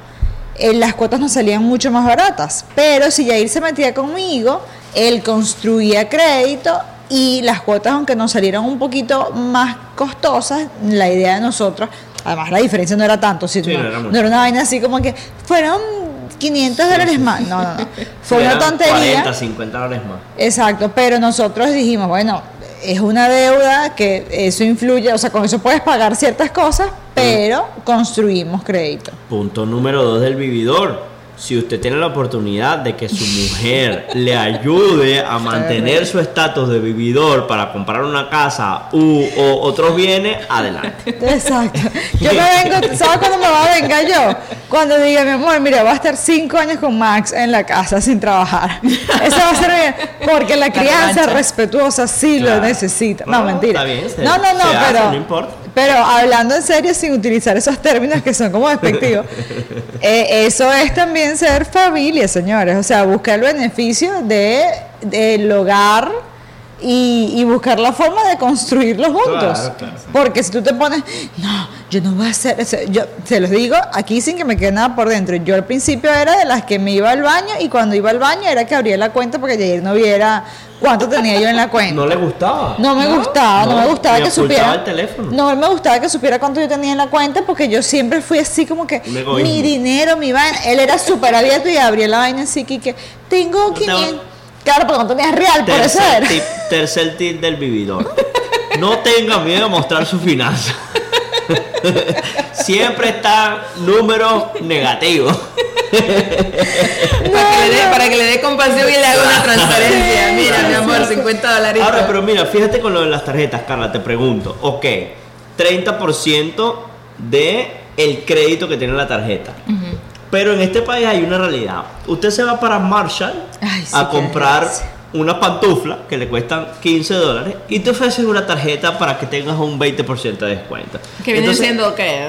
eh, las cuotas nos salían mucho más baratas. Pero si Yair se metía conmigo, él construía crédito y las cuotas, aunque nos salieron un poquito más costosas, la idea de nosotros, además la diferencia no era tanto, si Sí, no, no era no era una vaina así como que fueron 500 dólares más. No, no, no. Fue una tontería. 40, 50 dólares más. Exacto, pero nosotros dijimos, bueno, es una deuda que eso influye, o sea, con eso puedes pagar ciertas cosas, pero construimos crédito. Punto número dos del vividor. Si usted tiene la oportunidad de que su mujer le ayude a mantener su estatus de vividor para comprar una casa u o otros bienes, adelante. Exacto. Yo me vengo, ¿sabes cuándo me va a vengar yo? Cuando diga, mi amor, mira, va a estar cinco años con Max en la casa sin trabajar. Eso va a ser bien, porque la crianza respetuosa sí lo necesita. No, No, mentira. está bien, se- no, no, no, se hace, pero, no importa. Pero hablando en serio, sin utilizar esos términos que son como despectivos, eh, eso es también ser familia, señores. O sea, buscar el beneficio de, del hogar y, y buscar la forma de construirlo juntos. Claro, claro. Porque si tú te pones, no, yo no voy a hacer eso. Yo se los digo aquí sin que me quede nada por dentro. Yo al principio era de las que me iba al baño y cuando iba al baño era que abría la cuenta porque ayer no viera cuánto tenía yo en la cuenta. No le gustaba. No me gustaba, no, No, me gustaba que supiera. el teléfono. No me gustaba que supiera cuánto yo tenía en la cuenta porque yo siempre fui así como que mi dinero, mi vaina. Él era súper abierto y abría la vaina así que, tengo te va- 500. Claro, porque no tenías real, por eso Tercer era. tip, tercer tip del vividor. No tenga miedo a mostrar su finanza. Siempre está números negativos. Para, que le dé, para que le dé compasión y le haga una transferencia. Mira, mi amor, 50 dólares. Ahora, pero mira, fíjate con lo de las tarjetas, Carla, te pregunto. Ok, 30% de el crédito que tiene la tarjeta. Pero en este país hay una realidad. Usted se va para Marshall Ay, sí, a comprar una pantufla que le cuestan 15 dólares y te ofrecen una tarjeta para que tengas un 20% de descuento. Que viene Entonces, siendo, ¿qué?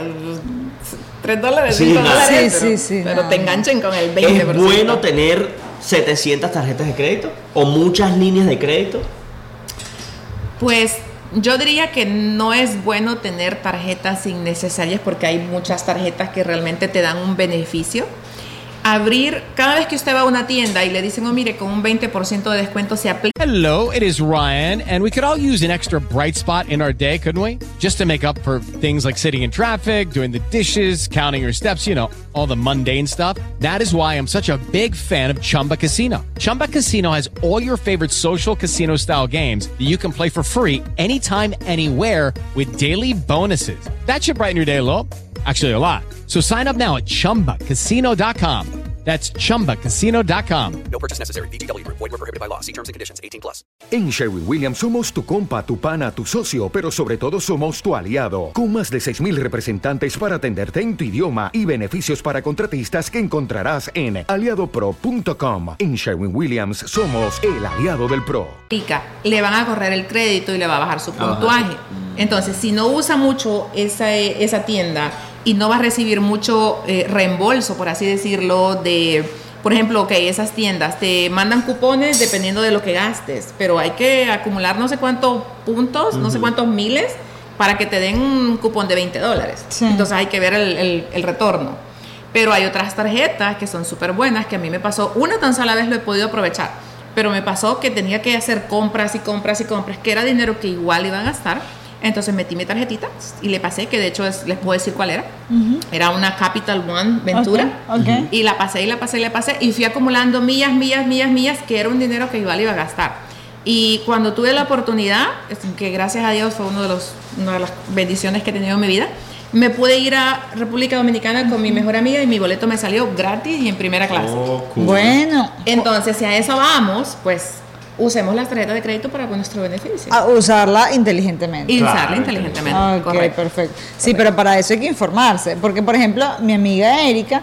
3 dólares, Sí, 5 nada. dólares. Sí, pero, sí, sí, Pero nada. te enganchen con el 20%. ¿Es bueno tener 700 tarjetas de crédito o muchas líneas de crédito? Pues yo diría que no es bueno tener tarjetas innecesarias porque hay muchas tarjetas que realmente te dan un beneficio. Abrir, cada vez que usted va a una tienda y le dicen, oh, mire, con un 20% de descuento se aplica. Hello, it is Ryan, and we could all use an extra bright spot in our day, couldn't we? Just to make up for things like sitting in traffic, doing the dishes, counting your steps, you know, all the mundane stuff. That is why I'm such a big fan of Chumba Casino. Chumba Casino has all your favorite social casino style games that you can play for free anytime, anywhere with daily bonuses. That should brighten your day a little. Actually, a lot. So sign up now at chumbacasino.com. That's chumbacasino.com. No purchase necessary. VGW Group. Void were prohibited by law. See terms and conditions. 18 plus. En Sherwin Williams somos tu compa, tu pana, tu socio, pero sobre todo somos tu aliado, con más de 6.000 representantes para atenderte en tu idioma y beneficios para contratistas que encontrarás en aliadopro.com. En Sherwin Williams somos el aliado del PRO. le van a correr el crédito y le va a bajar su puntuaje. Entonces, si no usa mucho esa, esa tienda y no va a recibir mucho eh, reembolso, por así decirlo, de, por ejemplo, ok, esas tiendas te mandan cupones dependiendo de lo que gastes, pero hay que acumular no sé cuántos puntos, no sé cuántos miles para que te den un cupón de 20 dólares. Sí. Entonces hay que ver el, el- el retorno. Pero hay otras tarjetas que son súper buenas, que a mí me pasó, una tan sola vez lo he podido aprovechar, pero me pasó que tenía que hacer compras y compras y compras, que era dinero que igual iba a gastar. Entonces metí mi tarjetita y le pasé, que de hecho es- les puedo decir cuál era. Era una Capital One Ventura. Ok, ok. Y la pasé y la pasé y la pasé y fui acumulando millas, millas, millas, millas, que era un dinero que igual iba a gastar. Y cuando tuve la oportunidad, que gracias a Dios fue uno de los, una de las bendiciones que he tenido en mi vida, me pude ir a República Dominicana con mi mejor amiga y mi boleto me salió gratis y en primera clase. Oh, cool. Bueno, Entonces, si a eso vamos, pues usemos las tarjetas de crédito para nuestro beneficio. a usarla inteligentemente. y usarla inteligentemente. Ok, correcto. perfecto. Sí, pero para eso hay que informarse. Porque, por ejemplo, mi amiga Erika,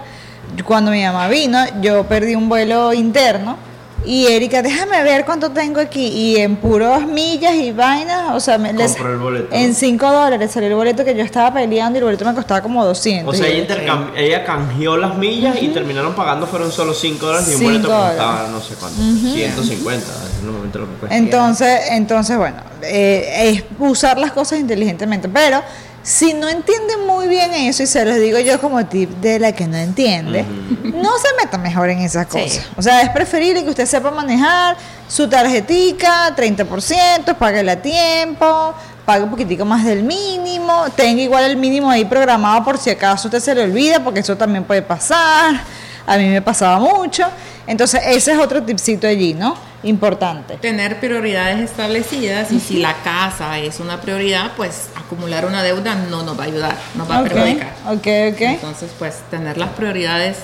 cuando mi mamá vino, yo perdí un vuelo interno. Y Erika, déjame ver cuánto tengo aquí. Y en puros millas y vainas, o sea, me, les- Compró el boleto. en 5 dólares salió el boleto que yo estaba peleando y el boleto me costaba como 200. O sea, ella, yo, intercam- ella canjeó las millas y terminaron pagando fueron solo 5 dólares y un boleto que costaba no sé cuánto, 150, es normalmente lo que cuesta. Entonces, entonces bueno, eh, es usar las cosas inteligentemente. Pero si no entienden muy bien eso, y se los digo yo como tip de la que no entiende, no se meta mejor en esas Sí. cosas. O sea, es preferible que usted sepa manejar su tarjetica, 30%, páguela a tiempo, pague un poquitico más del mínimo, tenga igual el mínimo ahí programado por si acaso usted se le olvida, porque eso también puede pasar. A mí me pasaba mucho. Entonces, ese es otro tipcito allí, ¿no? Importante. Tener prioridades establecidas y si la casa es una prioridad, pues acumular una deuda no nos va a ayudar, nos va a Ok, perjudicar. ok, ok. Entonces, pues tener las prioridades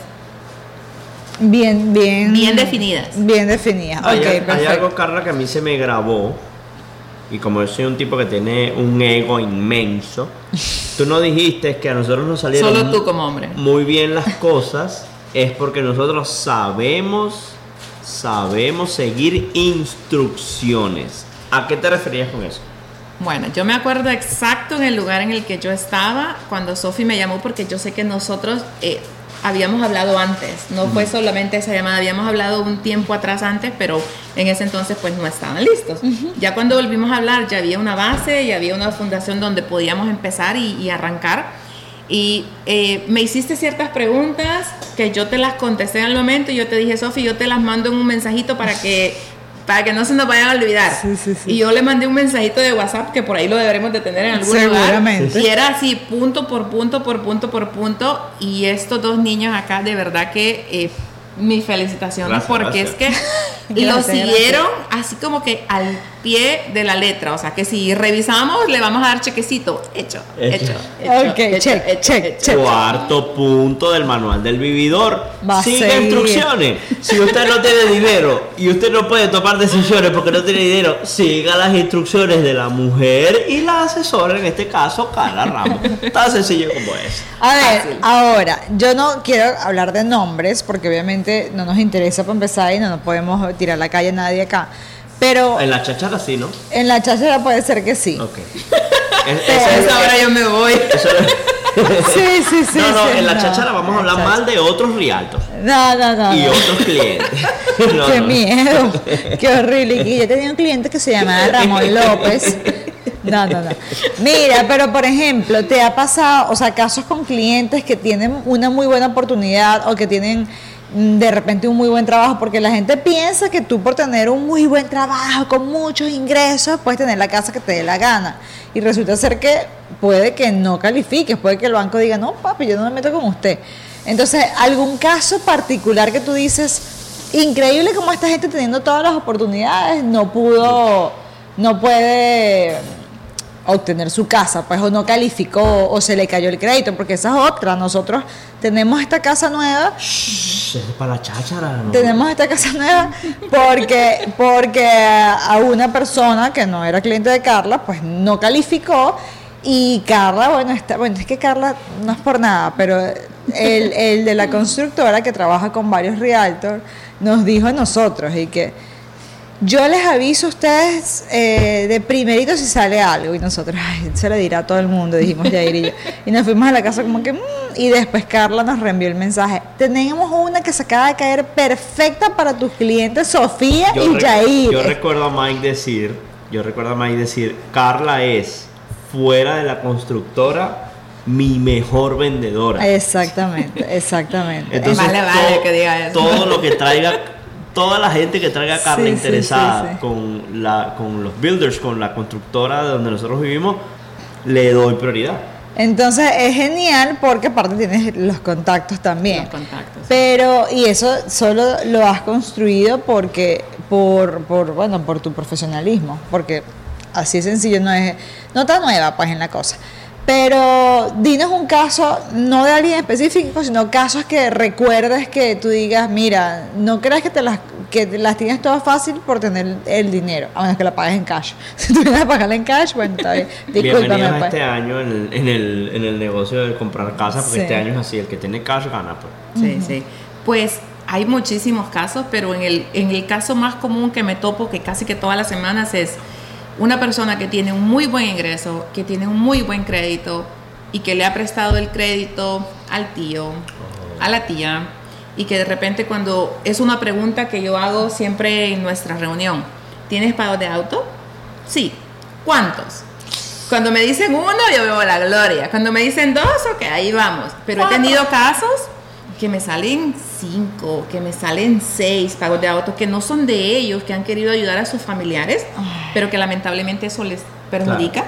Bien, bien. Bien definidas. Bien definidas. Hay, ok, hay perfecto. algo, Carla, que a mí se me grabó. Y como yo soy un tipo que tiene un ego inmenso, tú no dijiste que a nosotros nos salieron Solo tú como hombre. muy bien las cosas, es porque nosotros sabemos, sabemos seguir instrucciones. ¿A qué te referías con eso? Bueno, yo me acuerdo exacto en el lugar en el que yo estaba cuando Sofi me llamó porque yo sé que nosotros eh, habíamos hablado antes, no fue solamente esa llamada, habíamos hablado un tiempo atrás antes, pero en ese entonces pues no estaban listos. Ya cuando volvimos a hablar ya había una base y había una fundación donde podíamos empezar y, y arrancar. Y eh, me hiciste ciertas preguntas que yo te las contesté en el momento y yo te dije, Sofi, yo te las mando en un mensajito para que, para que no se nos vayan a olvidar. Sí, sí, sí. Y yo le mandé un mensajito de WhatsApp que por ahí lo deberemos de tener en algún Seguramente. lugar. Y era así, punto por punto, por punto por punto. Y estos dos niños acá, de verdad que eh, mis felicitaciones Gracias, porque gracias. es que lo Gracias, siguieron así como que al pie de la letra. O sea, que si revisamos, le vamos a dar chequecito. Hecho, Hecho. hecho. hecho, Ok, hecho, check, hecho, check, hecho. check. Cuarto punto del manual del vividor. Va seguir. instrucciones. Si usted no tiene dinero y usted no puede tomar decisiones porque no tiene dinero, siga las instrucciones de la mujer y la asesora, en este caso, Carla Ramos. Tan sencillo como es. A ver, Fácil. ahora, yo no quiero hablar de nombres porque obviamente no nos interesa para empezar y no nos podemos tirar la calle a nadie acá. Pero En la chachara sí, ¿no? en la cháchara puede ser que sí. Ok. Es- ahora yo me voy. eso- Sí, sí, sí. no, no, sí, en la no. chachara vamos a hablar mal de otros rialtos No, no, no. y no. otros clientes. No, Qué miedo, qué horrible. Y yo tenía un cliente que se llamaba Ramón López. No, no, no. Mira, pero por ejemplo, ¿te ha pasado, o sea, casos con clientes que tienen una muy buena oportunidad o que tienen de repente un muy buen trabajo? Porque la gente piensa que tú por tener un muy buen trabajo, con muchos ingresos, puedes tener la casa que te dé la gana. Y resulta ser que puede que no califiques, puede que el banco diga, no, papi, yo no me meto con usted. Entonces, ¿algún caso particular que tú dices, increíble como esta gente teniendo todas las oportunidades no pudo, no puede obtener su casa, pues o no calificó o se le cayó el crédito, porque esa es otra. Nosotros tenemos esta casa nueva Shh, es para la cháchara. ¿no? tenemos esta casa nueva porque, porque a una persona que no era cliente de Carla, pues no calificó. Y Carla, bueno, está, bueno, es que Carla no es por nada, pero el, el de la constructora que trabaja con varios realtors nos dijo a nosotros y que yo les aviso a ustedes eh, de primerito si sale algo. Y nosotros, ay, se lo dirá a todo el mundo, dijimos Yair y yo. Y nos fuimos a la casa como que, "Mm", y después Carla nos reenvió el mensaje. Tenemos una que se acaba de caer perfecta para tus clientes, Sofía Yo, y Yair. yo recuerdo a Mike decir, yo recuerdo a Mike decir, Carla es fuera de la constructora mi mejor vendedora. Exactamente, exactamente. Entonces, Más le vale todo, que diga eso. todo lo que traiga, toda la gente que traiga Sí, sí, interesada sí, sí. Con, la, con los builders, con la constructora de donde nosotros vivimos, le doy prioridad. Entonces es genial porque aparte tienes los contactos también. Los contactos. Pero, y eso solo lo has construido porque, por, por, bueno, por tu profesionalismo, porque así de sencillo no es, no está nueva pues en la cosa. Pero dinos un caso, no de alguien específico, sino casos que recuerdes que tú digas, mira, no creas que te las, que te las tienes todas fácil por tener el dinero, a menos que la pagues en cash. Si tú vienes a pagarla en cash, bueno, está bien. Discúlpame. a pues. este año en el, en el, en el negocio de comprar casa, porque Sí. este año es así, el que tiene cash gana. Pues. Sí, sí. Pues hay muchísimos casos, pero en el, en el caso más común que me topo, que casi que todas las semanas, es una persona que tiene un muy buen ingreso, que tiene un muy buen crédito y que le ha prestado el crédito al tío, a la tía, y que de repente cuando es una pregunta que yo hago siempre en nuestra reunión, ¿tienes pago de auto? Sí. ¿Cuántos? Cuando me dicen uno, yo veo la gloria. Cuando me dicen dos, ok, ahí vamos. Pero he tenido casos que me salen cinco, que me salen seis pagos de auto, que no son de ellos, que han querido ayudar a sus familiares, pero que lamentablemente eso les perjudica.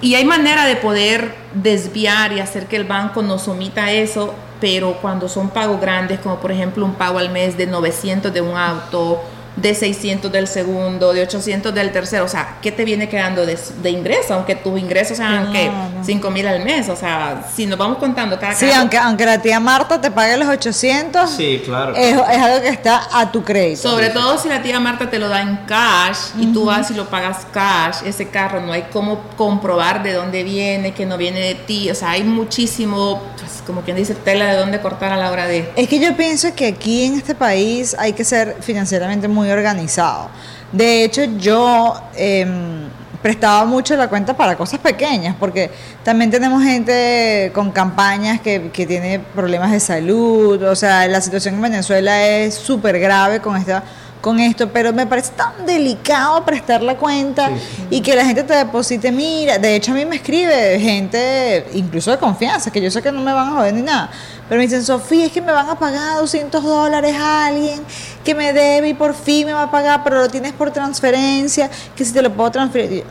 Y hay manera de poder desviar y hacer que el banco nos omita eso, pero cuando son pagos grandes, como por ejemplo un pago al mes de 900 de un auto, de 600 del segundo, de 800 del tercero, o sea, ¿qué te viene quedando de, de ingreso? Aunque tus ingresos sean que Claro. 5 mil al mes, o sea, si nos vamos contando cada Sí, caso- aunque, aunque la tía Marta te pague los 800, Sí, claro. es, es algo que está a tu crédito. Sobre todo si la tía Marta te lo da en cash y tú vas y lo pagas cash, ese carro no hay cómo comprobar de dónde viene, que no viene de ti. O sea, hay muchísimo, como quien dice, tela de dónde cortar a la hora de... Es que yo pienso que aquí en este país hay que ser financieramente muy organizado. De hecho, yo em, prestaba mucho la cuenta para cosas pequeñas, porque también tenemos gente con campañas que, que tiene problemas de salud, o sea, la situación en Venezuela es súper grave con esta con esto, pero me parece tan delicado prestar la cuenta y que la gente te deposite, mira, de hecho a mí me escribe gente, incluso de confianza, que yo sé que no me van a joder ni nada, pero me dicen, Sofía, es que me van a pagar 200 dólares a alguien que me debe y por fin me va a pagar, pero lo tienes por transferencia, que si te lo puedo transferir.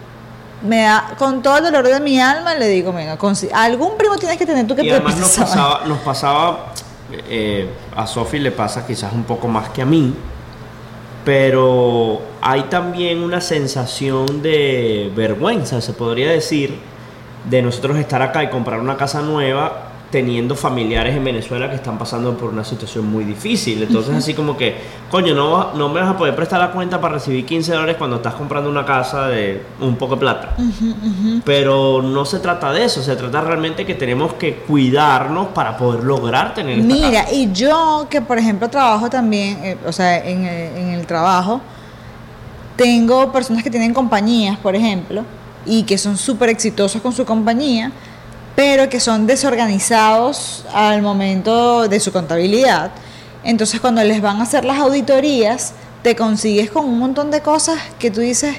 Me da, con todo el dolor de mi alma, le digo, venga, algún primo tienes que tener tú que Y además nos pasaba, nos pasaba eh, a Sofi le pasa quizás un poco más que a mí, pero hay también una sensación de vergüenza, se podría decir, de nosotros estar acá y comprar una casa nueva teniendo familiares en Venezuela que están pasando por una situación muy difícil. Entonces así como que, coño, no, no me vas a poder prestar la cuenta para recibir 15 dólares cuando estás comprando una casa de un poco de plata. Pero no se trata de eso, se trata realmente que tenemos que cuidarnos para poder lograr tener esta Mira, casa. y yo que por ejemplo trabajo también, eh, o sea, en, el- en el trabajo, tengo personas que tienen compañías, por ejemplo, y que son súper exitosos con su compañía, pero que son desorganizados al momento de su contabilidad. Entonces cuando les van a hacer las auditorías, te consigues con un montón de cosas que tú dices,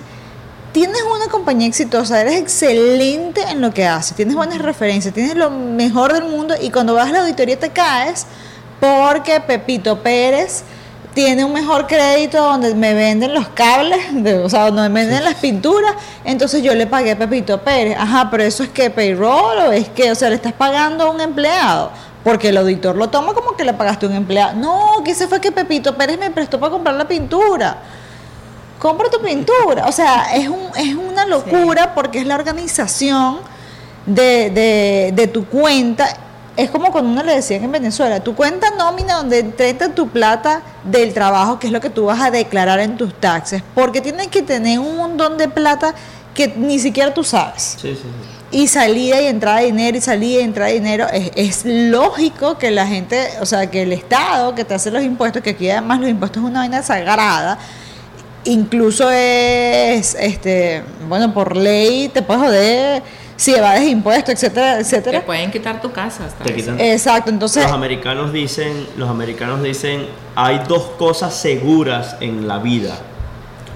tienes una compañía exitosa, eres excelente en lo que haces, tienes buenas referencias, tienes lo mejor del mundo y cuando vas a la auditoría te caes porque Pepito Pérez tiene un mejor crédito donde me venden los cables, de- o sea, donde me venden las pinturas, entonces yo le pagué a Pepito Pérez. Ajá, pero eso es que payroll o es que, o sea, le estás pagando a un empleado. Porque el auditor lo toma como que le pagaste a un empleado. No, que ese fue que Pepito Pérez me prestó para comprar la pintura compra tu pintura. O sea, es, un, es una locura porque es la organización de, de- de tu cuenta. Es como cuando uno le decían en Venezuela, tu cuenta nómina donde entra tu plata del trabajo, que es lo que tú vas a declarar en tus taxes, porque tienes que tener un montón de plata que ni siquiera tú sabes. Sí, sí, sí. Y salida y entrada de dinero y salida y entrada de dinero. Es, es lógico que la gente, o sea, que el Estado que te hace los impuestos, que aquí además los impuestos es una vaina sagrada, incluso es, este, bueno, por ley te puedes joder si evades impuestos, etcétera, Te etcétera. pueden quitar tu casa hasta Te quitan- Exacto, entonces, Los americanos dicen, los americanos dicen, hay dos cosas seguras en la vida.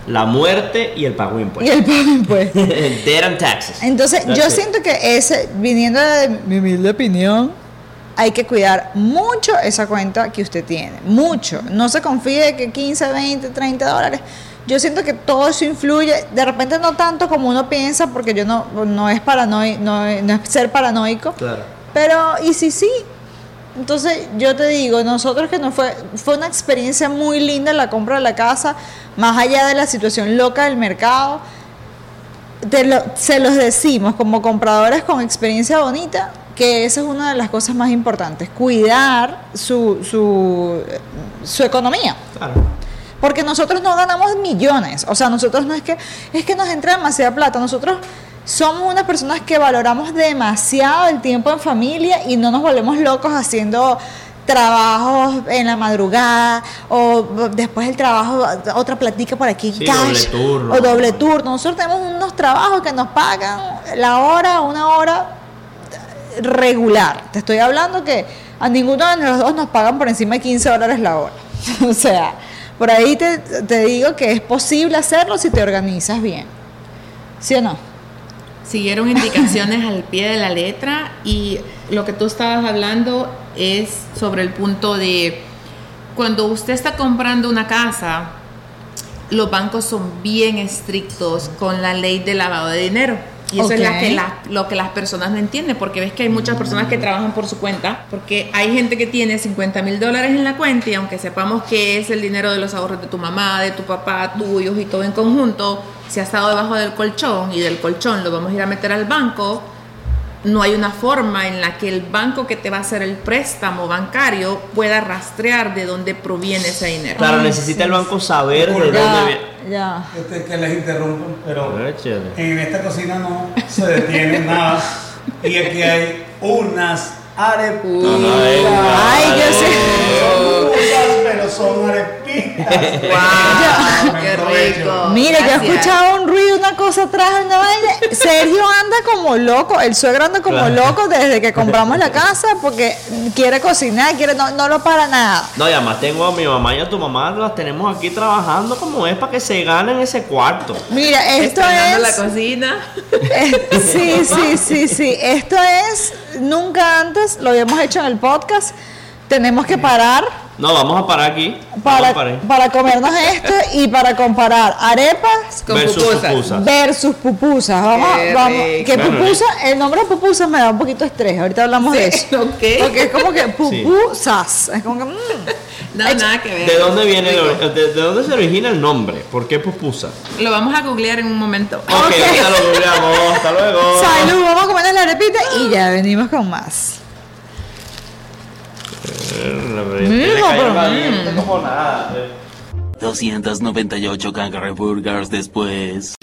La muerte y el pago de y impuestos. el pago de impuestos. Debt and taxes. Entonces, That's yo it. siento que ese, viniendo de mi humilde opinión, hay que cuidar mucho esa cuenta que usted tiene. Mucho. No se confíe de que 15, 20, 30 dólares. Yo siento que todo eso influye. De repente no tanto como uno piensa, porque yo no, no es paranoico, no, no es ser paranoico. Claro. Pero, ¿y si sí? Entonces, yo te digo, nosotros que nos fue, fue una experiencia muy linda la compra de la casa, más allá de la situación loca del mercado. te lo- se los decimos como compradores con experiencia bonita, que esa es una de las cosas más importantes, cuidar su, su, su economía. Claro. Porque nosotros no ganamos millones. O sea, nosotros no es que es que nos entra demasiada plata. Nosotros somos unas personas que valoramos demasiado el tiempo en familia y no nos volvemos locos haciendo trabajos en la madrugada o después del trabajo otra platica por aquí Sí, cash doble turno. o doble turno. Nosotros tenemos unos trabajos que nos pagan la hora, una hora regular. Te estoy hablando que a ninguno de los dos nos pagan por encima de 15 dólares la hora. o sea, por ahí te, te digo que es posible hacerlo si te organizas bien. ¿Sí o no? Siguieron indicaciones al pie de la letra y lo que tú estabas hablando es sobre el punto de cuando usted está comprando una casa, los bancos son bien estrictos con la ley de lavado de dinero. Y eso es la que la- lo que las personas no entienden, porque ves que hay muchas personas que trabajan por su cuenta, porque hay gente que tiene 50 mil dólares en la cuenta y aunque sepamos que es el dinero de los ahorros de tu mamá, de tu papá, tuyos y todo en conjunto, si ha estado debajo del colchón y del colchón lo vamos a ir a meter al banco, no hay una forma en la que el banco que te va a hacer el préstamo bancario pueda rastrear de dónde proviene ese dinero. Claro, necesita el banco saber de dónde viene. ya. Este, que les interrumpo, pero Ah, chévere. en esta cocina no se detiene nada. Y aquí hay unas arepitas. Ay, yo sé. Son arepitas. ¡Wow! ¡Qué rico! Mira, yo escuchado un ruido, una cosa atrás, una vaina. Sergio anda como loco, el suegro anda como Claro. loco desde que compramos la casa porque quiere cocinar, quiere, no, no lo para nada. No, y además tengo a mi mamá y a tu mamá, las tenemos aquí trabajando como es para que se ganen ese cuarto. Mira, esto es. la cocina. Eh, Sí, sí, sí, sí. Esto es, nunca antes lo habíamos hecho en el podcast. Tenemos que parar No, vamos a parar aquí. Para, para comernos esto y para comparar arepas Con Versus pupusas. pupusas. versus pupusas. Vamos, Qué vamos. Que Bueno, pupusa, el nombre de pupusas me da un poquito de estrés. Ahorita hablamos de eso. Ok. Porque es como que pupusas. Es como que. mm. No, nada que ver. ¿De dónde viene, el- de, de dónde se origina el nombre? ¿Por qué pupusa? Lo vamos a googlear en un momento. Ok, ahorita lo googleamos. Hasta luego. Salud, vamos a comernos la arepita y ya venimos con más. Tiene callo caliente como nada. 298 Burgers después.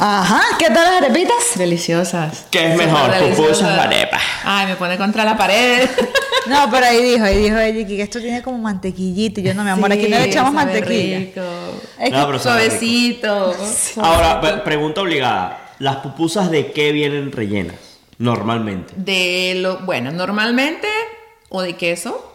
Ajá, ¿qué tal las arepitas? Deliciosas. ¿Qué es mejor, pupusas o arepas? Ay, me pone contra la pared. No, pero ahí dijo, ahí dijo ella que esto tiene como mantequillita. Y yo no, mi amor, aquí no le echamos mantequilla. rico. Es No, que- pero sabe rico. Suavecito. Ahora, pre- pregunta obligada. ¿Las pupusas de qué vienen rellenas? Normalmente. De lo, bueno, normalmente o de queso,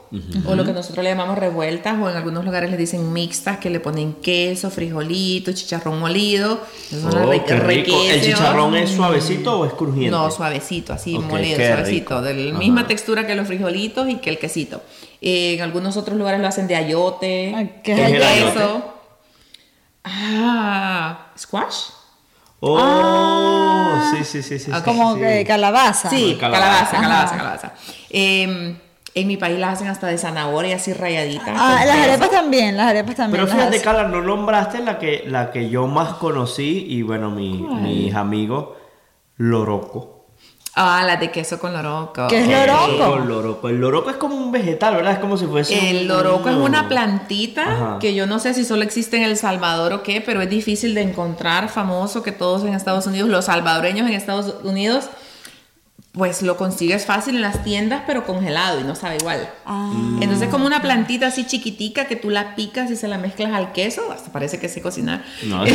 o lo que nosotros le llamamos revueltas, o en algunos lugares le dicen mixtas, que le ponen queso, frijolito, chicharrón molido. Las Oh, ri- qué rico. ¿El chicharrón es suavecito o es crujiente? No, suavecito, así molido, suavecito, de la Ajá. misma textura que los frijolitos y que el quesito. Eh, en algunos otros lugares lo hacen de ayote, Ay, ¿qué es el queso. ayote? Ah, squash. Oh, sí, sí, sí, sí. Sí, como sí. que calabaza. Sí, calabaza. calabaza, calabaza, Ajá. calabaza. Eh, en mi país las hacen hasta de zanahoria, así rayaditas. Ah, las arepas también, las arepas también. Pero fíjate. Carla, no nombraste la que, la que yo más conocí y bueno, mi, mis amigos, loroco. Ah, las de queso con loroco. ¿Qué es loroco? El loroco. El loroco es como un vegetal, ¿verdad? Es como si fuese. El un- loroco es una plantita Ajá. que yo no sé si solo existe en El Salvador o qué, pero es difícil de encontrar, famoso que todos en Estados Unidos, los salvadoreños en Estados Unidos, pues lo consigues fácil en las tiendas, pero congelado y no sabe igual. Ah. Entonces como una plantita así chiquitica que tú la picas y se la mezclas al queso, hasta parece que sé cocinar. No.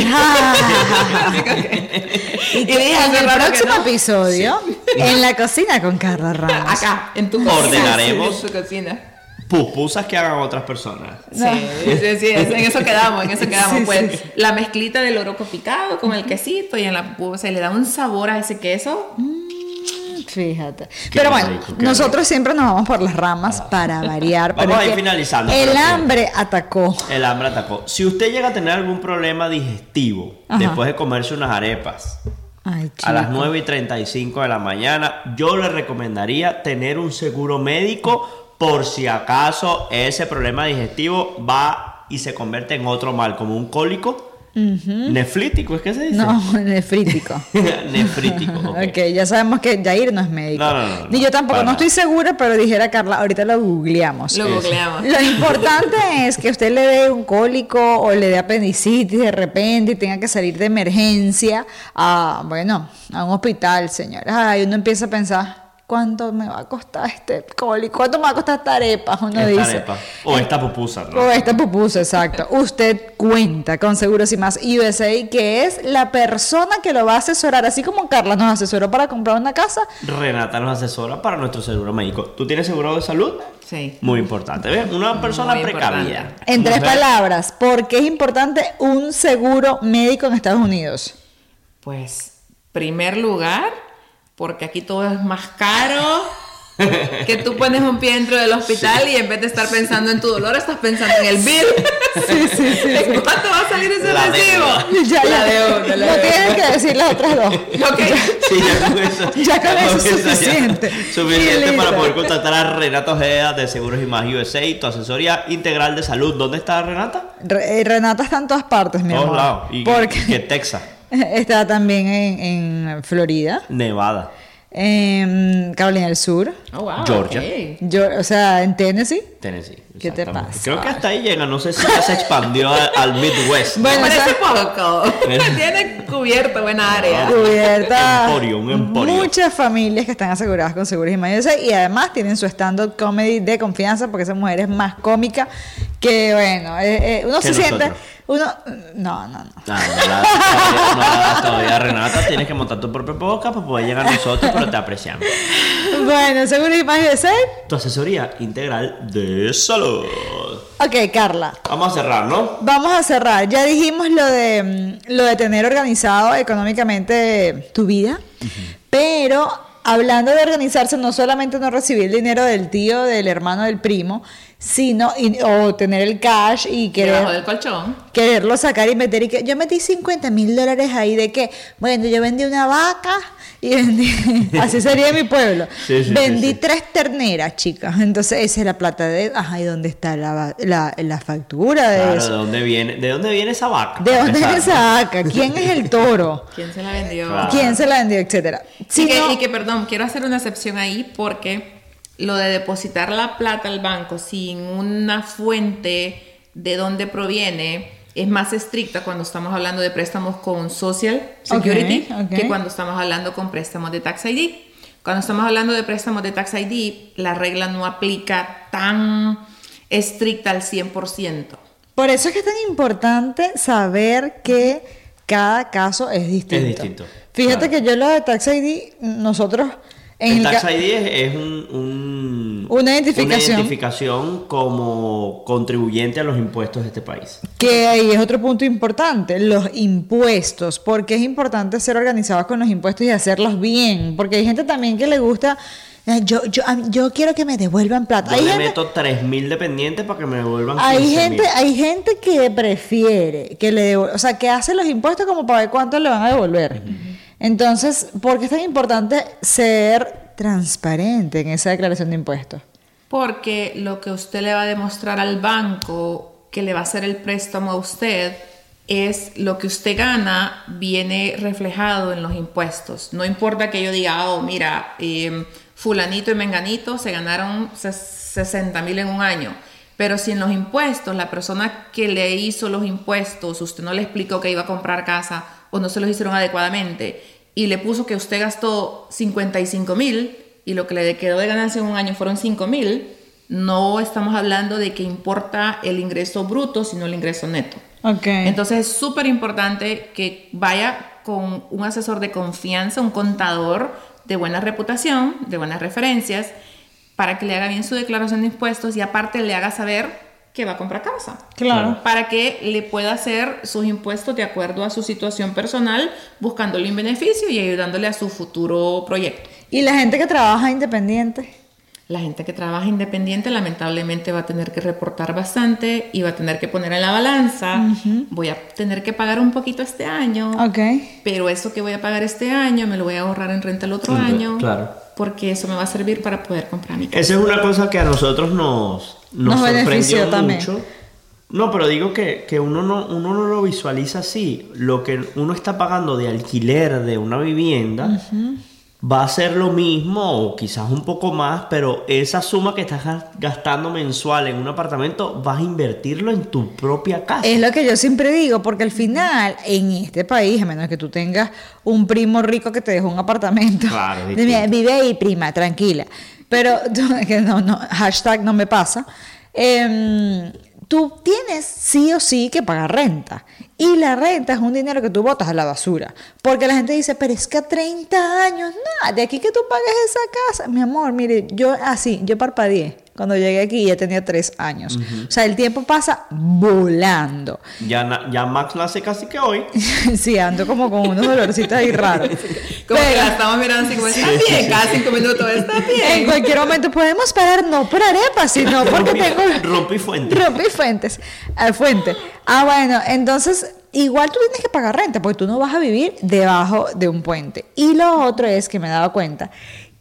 Y Y que en el próximo no. episodio, en la cocina con Carla Ramos. Acá, en tu cocina. Ordenaremos. En tu cocina. Pupusas que hagan otras personas. Sí, sí, sí, en eso quedamos, en eso quedamos. Sí, pues sí, la mezclita del oroco picado con el quesito y en la pupusa y le da un sabor a ese queso. Fíjate. Pero bueno, rico, nosotros siempre nos vamos por las ramas para variar. Vamos a ir finalizando, El sí. hambre atacó. El hambre atacó. Si usted llega a tener algún problema digestivo Ajá. después de comerse unas arepas Ay, a las chico. 9 y 35 de la mañana, yo le recomendaría tener un seguro médico por si acaso ese problema digestivo va y se convierte en otro mal, como un cólico. Nefrítico, ¿es que se dice? No, nefrítico. Nefrítico. ok. ok, ya sabemos que Jair no es médico. No, no, no, no, Ni yo tampoco, no estoy segura, pero dijera Carla, ahorita lo googleamos. Lo googleamos. Lo importante es que usted le dé un cólico o le dé apendicitis de repente y tenga que salir de emergencia a, bueno, a un hospital, señores. Ay, uno empieza a pensar, ¿cuánto me va a costar este cólico? ¿Cuánto me va a costar esta arepa? Uno Esta dice. arepa. O esta pupusa, ¿no? O esta pupusa, exacto. Usted cuenta con Seguros y Más USA, que es la persona que lo va a asesorar, así como Carla nos asesoró para comprar una casa. Renata nos asesora para nuestro seguro médico. ¿Tú tienes seguro de salud? Sí. Muy importante, ¿ves? Una persona Muy precavida. importante. En tres palabras, ¿por qué es importante un seguro médico en Estados Unidos? Pues, primer lugar, porque aquí todo es más caro. Que tú pones un pie dentro del hospital y en vez de estar pensando en tu dolor, estás pensando en el bill. Sí, sí, sí. ¿En ¿Cuánto va a salir ese La recibo? Ya, ya. La deuda, la no deuda. tienes que decir las otras dos. Ok. Sí, ya con eso. Ya con eso es ya- suficiente. Suficiente Y para poder contactar a Renato Ojeda de Seguros y Más USA, tu asesoría integral de salud. ¿Dónde está Renata? Re- eh, Renata está en todas partes, mi Todos amor. lados. Y Porque que Texas, está también en, en Florida, Nevada, en Carolina del Sur, Oh, wow, Georgia. ok. yo, o sea, en Tennessee. Tennessee. ¿Qué te pasa? Creo que hasta ahí llega. No sé si ya se expandió al, al Midwest. Bueno, Parece esa- poco. Tiene cubierto buena área. cubierta Emporio, un emporio. muchas familias que están aseguradas con Seguros y USA y además tienen su stand-up comedy de confianza porque esa mujer es más cómica que bueno eh, eh, uno Que se siente. Uno no no no Ah, no la- todavía, no la das todavía, Renata. Tienes que montar tu propio podcast para poder llegar a nosotros, pero te apreciamos. bueno Seguros y Más USA Tu asesoría integral de salud. ok Carla Vamos a cerrar, ¿no? Vamos a cerrar. Ya dijimos lo de mm, lo de tener organizado económicamente tu vida, pero hablando de organizarse, no solamente no recibir el dinero del tío, del hermano, del primo, sino y- o tener el cash y Debajo querer del colchón. quererlo sacar y meter y que yo metí 50 mil dólares ahí de que bueno yo vendí una vaca y vendí así sería mi pueblo Sí, sí, vendí sí, sí. tres terneras chicas entonces esa es la plata de ajá y dónde está la, la, la factura de Claro, ¿de eso dónde viene, de dónde viene esa vaca? de dónde es esa vaca quién es el toro ¿Quién se la vendió? Claro. quién se la vendió etcétera Si y, que, no- y que, perdón, quiero hacer una excepción ahí porque lo de depositar la plata al banco sin una fuente de dónde proviene es más estricta cuando estamos hablando de préstamos con Social Security que cuando estamos hablando con préstamos de Tax ID. Cuando estamos hablando de préstamos de Tax ID, la regla no aplica tan estricta al 100%. por eso es que es tan importante saber que cada caso es distinto Es distinto, fíjate claro. que yo lo de Tax ID nosotros en El Tax ID es, un, un- Una identificación. una identificación como contribuyente a los impuestos de este país. Que ahí es otro punto importante, los impuestos, porque es importante ser organizados con los impuestos y hacerlos bien, porque hay gente también que le gusta, yo, yo, yo quiero que me devuelvan plata. Yo Hay le gente, meto 3.000 dependientes para que me devuelvan hay 15.000. gente, hay gente que prefiere que le devuel- o sea, que hace los impuestos como para ver cuánto le van a devolver. Entonces, ¿por qué es tan importante ser transparente en esa declaración de impuestos? Porque lo que usted le va a demostrar al banco que le va a hacer el préstamo a usted es lo que usted gana viene reflejado en los impuestos. No importa que yo diga, oh, mira, eh, fulanito y menganito se ganaron ses- 60 mil en un año. Pero si en los impuestos, la persona que le hizo los impuestos, usted no le explicó que iba a comprar casa o no se los hicieron adecuadamente y le puso que usted gastó 55 mil y lo que le quedó de ganancia en un año fueron 5 mil, no estamos hablando de que importa el ingreso bruto, sino el ingreso neto. Ok. Entonces es súper importante que vaya con un asesor de confianza, un contador de buena reputación, de buenas referencias, para que le haga bien su declaración de impuestos y aparte le haga saber que va a comprar casa. Claro. Para que le pueda hacer sus impuestos de acuerdo a su situación personal, buscándole un beneficio y ayudándole a su futuro proyecto. Y la gente que trabaja independiente. La gente que trabaja independiente lamentablemente va a tener que reportar bastante y va a tener que poner en la balanza, voy a tener que pagar un poquito este año, Ok. pero eso que voy a pagar este año me lo voy a ahorrar en renta el otro Ujú, año, claro. porque eso me va a servir para poder comprar mi casa. Esa es una cosa que a nosotros nos, nos, sorprendió también. mucho No, pero digo que, que uno, no, uno no lo visualiza así. Lo que uno está pagando de alquiler de una vivienda va a ser lo mismo o quizás un poco más, pero esa suma que estás gas- gastando mensual en un apartamento vas a invertirlo en tu propia casa. Es lo que yo siempre digo, porque al final, en este país, a menos que tú tengas un primo rico que te dejó un apartamento, Claro, vive ahí, prima, tranquila. Pero, que no, no, hashtag no me pasa. Em, tú tienes sí o sí que pagar renta. Y la renta es un dinero que tú botas a la basura. Porque la gente dice, pero es que a 30 años, nada, de aquí que tú pagues esa casa. Mi amor, mire, yo así, yo parpadeé. Cuando llegué aquí ya tenía 3 años. O sea, el tiempo pasa volando. Ya, ya Max nace casi que hoy. sí, ando como con unos dolorcitos ahí raros. Como que la estamos mirando así como, está Sí, bien, sí. cada cinco minutos, está En bien. cualquier momento podemos parar, no por arepas, sino porque Rompí- tengo Rompí fuente. rompí fuentes, al fuente. Ah, bueno, entonces igual tú tienes que pagar renta porque tú no vas a vivir debajo de un puente. Y lo otro es que me he dado cuenta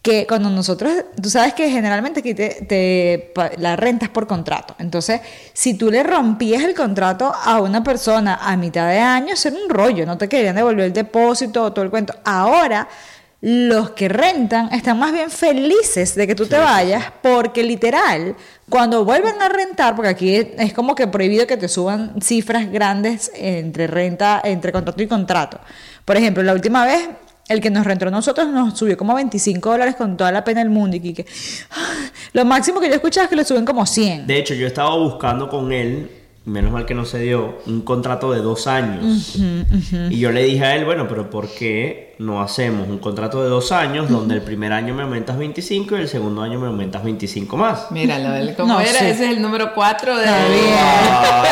que cuando nosotros, tú sabes que generalmente aquí te, te la renta es por contrato. Entonces, si tú le rompías el contrato a una persona a mitad de año, era un rollo, no te querían devolver el depósito o todo el cuento. Ahora, los que rentan están más bien felices de que tú te vayas porque literal, cuando vuelven a rentar, porque aquí es como que prohibido que te suban cifras grandes entre renta, entre contrato y contrato. Por ejemplo, la última vez, el que nos rentó a nosotros nos subió como 25 dólares con toda la pena del mundo y que, lo máximo que yo he escuchado es que le suben como 100. De hecho, yo estaba buscando con él, menos mal que no se dio, un contrato de dos años. Y yo le dije a él, bueno, pero ¿por qué no hacemos un contrato de dos años donde el primer año me aumentas 25 y el segundo año me aumentas 25 más? Míralo, él como No, era, sí. ese es el número 4 de... Está bien.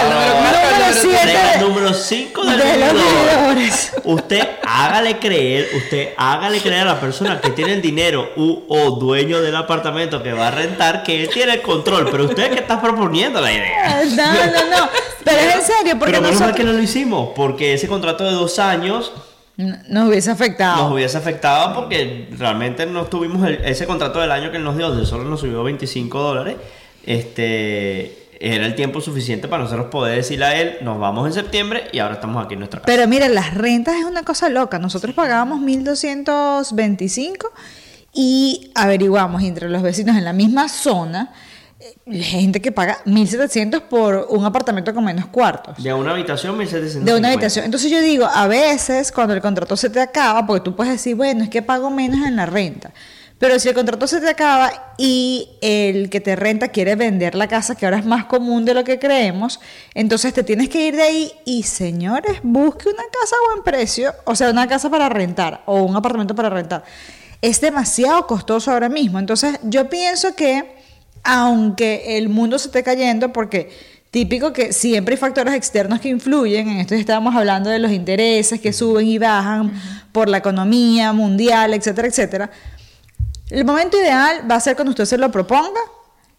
el número cuatro, el Número número siete. tres. Era el número 5 del De los vividores. Usted hágale creer, usted hágale creer a la persona que tiene el dinero u, o dueño del apartamento que va a rentar que él tiene el control, pero usted que está proponiendo la idea. No, no, no. Pero es en serio, porque Pero menos mal nosotros que no lo hicimos, porque ese contrato de dos años nos hubiese afectado. nos hubiese afectado porque realmente no tuvimos el- ese contrato del año que él nos dio, donde solo nos subió 25 dólares. Este era el tiempo suficiente para nosotros poder decirle a él, nos vamos en septiembre y ahora estamos aquí en nuestra casa. Pero mira, las rentas es una cosa loca. Nosotros pagábamos 1225 y averiguamos entre los vecinos en la misma zona gente que paga 1700 por un apartamento con menos cuartos. De una habitación 1750. De una habitación. Entonces yo digo, a veces cuando el contrato se te acaba, porque tú puedes decir, bueno, es que pago menos en la renta. Pero si el contrato se te acaba y el que te renta quiere vender la casa, que ahora es más común de lo que creemos, entonces te tienes que ir de ahí y, señores, busque una casa a buen precio, o sea, una casa para rentar o un apartamento para rentar. Es demasiado costoso ahora mismo. Entonces yo pienso que aunque el mundo se esté cayendo, porque típico que siempre hay factores externos que influyen, en esto ya estábamos hablando de los intereses que suben y bajan por la economía mundial, etcétera, etcétera. El momento ideal va a ser cuando usted se lo proponga.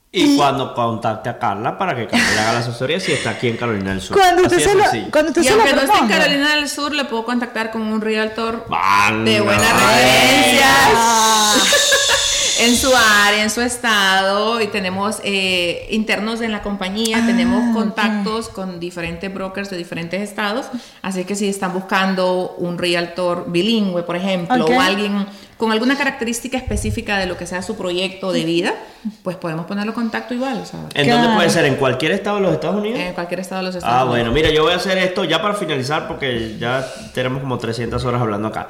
Y, cuando contacte a Carla para que Carla le haga la asesoría si está aquí en Carolina del Sur. Cuando usted se lo, cuando usted Y se lo aunque no esté en. Carolina del Sur, le puedo contactar con un realtor Banda, de buena referencia en su área, en su estado. Y tenemos eh, internos en la compañía, Ah, tenemos contactos con diferentes brokers de diferentes estados. Así que si están buscando un realtor bilingüe, por ejemplo, o alguien con alguna característica específica de lo que sea su proyecto de vida, pues podemos ponerlo en contacto igual. sea, ¿En dónde puede ser? ¿En cualquier estado de los Estados Unidos? en cualquier estado de los Estados Ah, Unidos. bueno, mira, yo voy a hacer esto ya para finalizar porque ya tenemos como 300 horas hablando acá.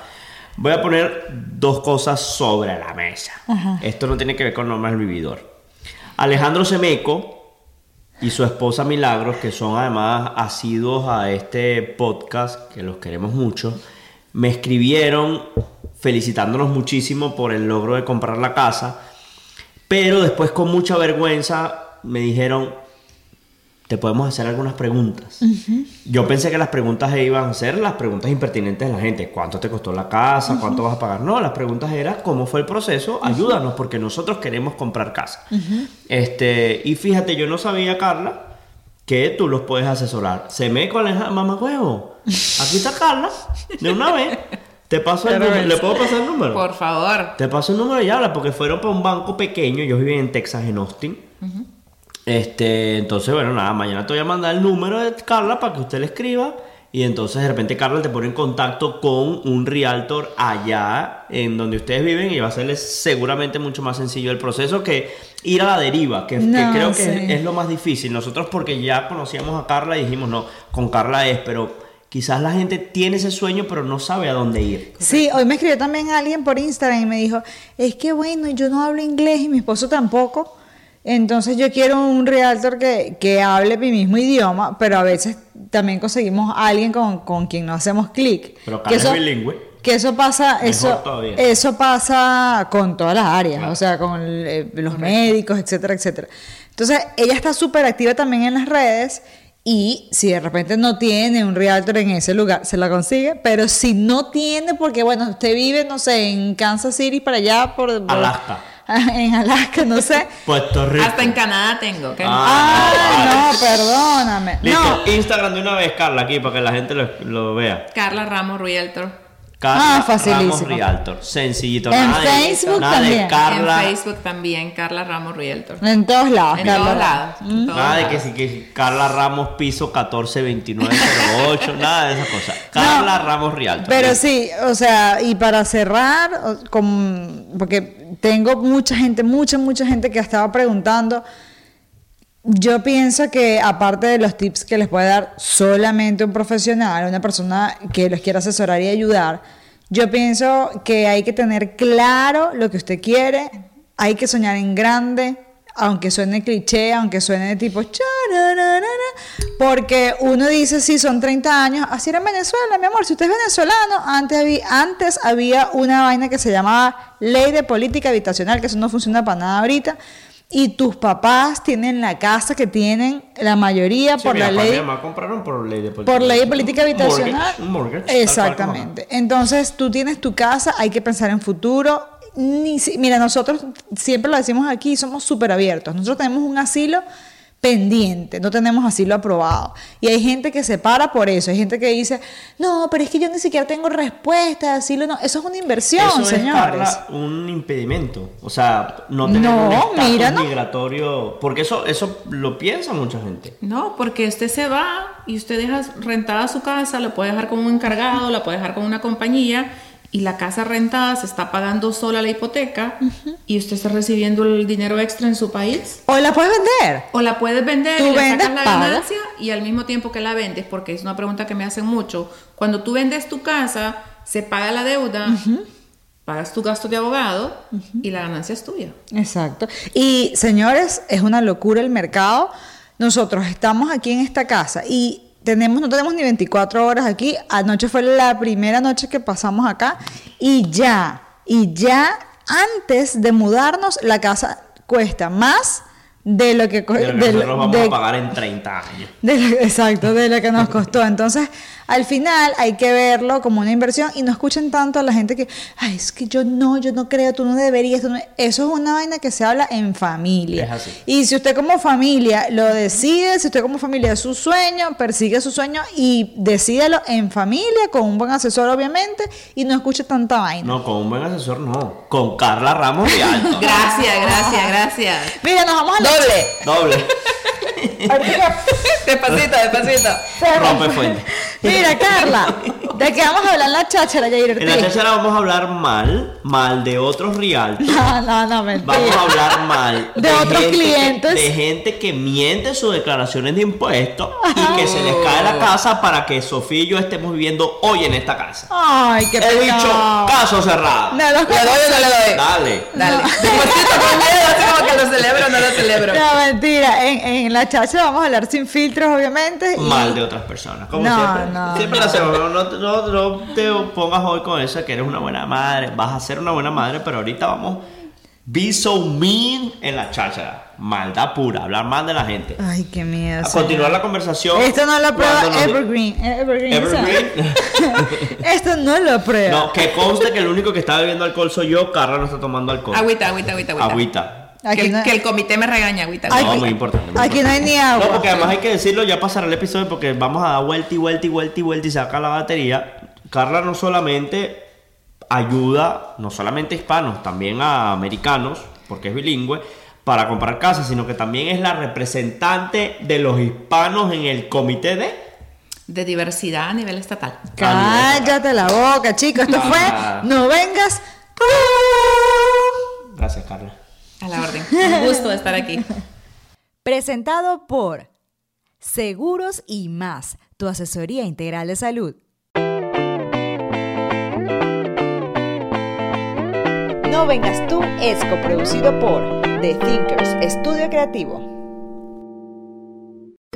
Voy a poner dos cosas sobre la mesa. Ajá. Esto no tiene que ver con normas del vividor. Alejandro Semeco y su esposa Milagros, que son además asiduos a este podcast, que los queremos mucho, me escribieron felicitándonos muchísimo por el logro de comprar la casa, pero después con mucha vergüenza me dijeron, te podemos hacer algunas preguntas. Yo pensé que las preguntas iban a ser las preguntas impertinentes de la gente. ¿Cuánto te costó la casa? ¿Cuánto vas a pagar? No, las preguntas eran cómo fue el proceso. Ayúdanos porque nosotros queremos comprar casa. Este, y fíjate, yo no sabía, Carla, que tú los puedes asesorar. Se me con mamá huevo. Aquí está Carla, de una vez. Te paso el número. ¿Le puedo pasar el número? Por favor. Te paso el número y habla, porque fueron para un banco pequeño. Ellos viven en Texas, en Austin. Este, entonces, bueno, nada, mañana te voy a mandar el número de Carla para que usted le escriba. Y entonces de repente Carla te pone en contacto con un realtor allá en donde ustedes viven y va a serles seguramente mucho más sencillo el proceso que ir a la deriva, que, creo que es, es lo más difícil. Nosotros porque ya conocíamos a Carla y dijimos, no, con Carla es, pero quizás la gente tiene ese sueño pero no sabe a dónde ir. Sí, hoy me escribió también alguien por Instagram y me dijo, es que bueno, yo no hablo inglés y mi esposo tampoco. Entonces yo quiero un realtor que, que hable mi mismo idioma, pero a veces también conseguimos a alguien con, con quien no hacemos clic. Pero Que es bilingüe. Que eso pasa, eso, todavía. eso pasa con todas las áreas, o sea, con el- eh, los médicos, etcétera, etcétera. Entonces, ella está súper activa también en las redes y si de repente no tiene un realtor en ese lugar, se la consigue, pero si no tiene, porque bueno, usted vive, no sé, en Kansas City, para allá, por... por- Alaska. en Alaska, no sé. Puerto Rico. Hasta en Canadá tengo. ¿ok? Ah, no, perdóname. Listo, No, Instagram de una vez, Carla, aquí para que la gente lo, lo vea. Carla Ramos Realtor. Carla Ah, facilísimo. Ramos Realtor. Sencillito. En nada de- Facebook de también. Carla. En Facebook también, Carla Ramos Realtor. en todos lados. En Carla. todos lados. todos Nada de que, si- que Carla Ramos piso 142908, nada de esas cosas. Carla Ramos Realtor. Pero sí, o sea, y para cerrar, con- porque tengo mucha gente, mucha, mucha gente que estaba preguntando. Yo pienso que aparte de los tips que les puede dar solamente un profesional, una persona que los quiera asesorar y ayudar, yo pienso que hay que tener claro lo que usted quiere, hay que soñar en grande, aunque suene cliché, aunque suene de tipo porque uno dice, sí, son 30 años, así era en Venezuela, mi amor, si usted es venezolano, antes había, antes había una vaina que se llamaba Ley de Política Habitacional, que eso no funciona para nada ahorita, y tus papás tienen la casa que tienen la mayoría Sí, por la ley compraron por ley de política. por ley de política habitacional. Mortgage, mortgage, Exactamente. Entonces, tú tienes tu casa, hay que pensar en futuro. Ni si- mira, nosotros siempre lo decimos aquí, somos súper abiertos. Nosotros tenemos un asilo pendiente, no tenemos asilo aprobado. Y hay gente que se para por eso. Hay gente que dice, no, pero es que yo ni siquiera tengo respuesta de asilo. No, eso es una inversión, Eso es, señores. Un impedimento. O sea, no tener No, un estatus mira, no. migratorio. Porque eso, eso lo piensa mucha gente. No, porque usted se va y usted deja rentada su casa, lo puede dejar con un encargado, la puede dejar con una compañía y la casa rentada se está pagando sola la hipoteca y usted está recibiendo el dinero extra en su país. O la puedes vender. O la puedes vender Tú y le vendes, sacas la ganancia y al mismo tiempo que la vendes, porque es una pregunta que me hacen mucho. Cuando tú vendes tu casa, se paga la deuda, pagas tu gasto de abogado y la ganancia es tuya. Exacto. Y señores, es una locura el mercado. Nosotros estamos aquí en esta casa y tenemos, no tenemos ni 24 horas aquí. Anoche fue la primera noche que pasamos acá y ya, y ya antes de mudarnos, la casa cuesta más de lo que, De lo que de- nosotros vamos de- a pagar en 30 años. de lo- exacto, de lo que nos costó. Entonces, al final hay que verlo como una inversión y no escuchen tanto a la gente que, ay, es que yo no, yo no creo, tú no deberías. tú no-". Eso es una vaina que se habla en familia. Es así. Y si usted como familia lo decide, si usted como familia es su sueño, persigue su sueño y decídelo en familia, con un buen asesor obviamente, y no escuche tanta vaina. No, con un buen asesor no. Con Carla Ramos Realtor. Gracias, gracias, gracias. Mira, nos vamos a la... Doble. despacito, despacito. Rompe fuente. Mira, Carla, ¿de qué vamos a hablar en la cháchara, Yair En la Ortiz? cháchara vamos a hablar mal, mal de otros realtors. No, no, no, mentira. Vamos a hablar mal De otros que- clientes. de gente que miente sus declaraciones de impuestos y que se les cae la casa para que Sofía y yo estemos viviendo hoy en esta casa. Ay, qué He pecado. dicho caso cerrado. No, los- ¿Le doy o no le doy? Dale. Dale. Despacito con miedo, así como que lo celebro o no lo celebro. No, mentira. En, en la chacha vamos a hablar sin filtros, obviamente. y- Mal de otras personas. Como No, siempre. no, siempre no. lo hacemos. No, no- no- no te pongas hoy con eso que eres una buena madre. Vas a ser una buena madre, pero ahorita vamos. Be so mean en la cháchara. Maldad pura. Hablar mal de la gente. Ay, qué miedo. A señor. continuar la conversación. Esto no lo prueba cuando nos- Evergreen. Evergreen. Evergreen. Esto no lo prueba. No, que conste que el único que está bebiendo alcohol soy yo. Carla no está tomando alcohol. Agüita, agüita, agüita, agüita. Agüita. Aquí que, no- que el comité me regaña, agüita. No, muy importante. muy Aquí no hay importante. ni agua. No, porque además hay que decirlo, ya pasará el episodio porque vamos a dar vuelta y vuelta y vuelta y vuelta y saca la batería. Carla no solamente ayuda, no solamente a hispanos, también a americanos, porque es bilingüe, para comprar casa, sino que también es la representante de los hispanos en el comité de... De diversidad a nivel estatal. Cállate la boca, chicos. Esto fue No vengas. Gracias, Carla. A la orden. Un gusto estar aquí. Presentado por Seguros y más, tu asesoría integral de salud. No vengas tú es coproducido por The Thinkers, estudio creativo.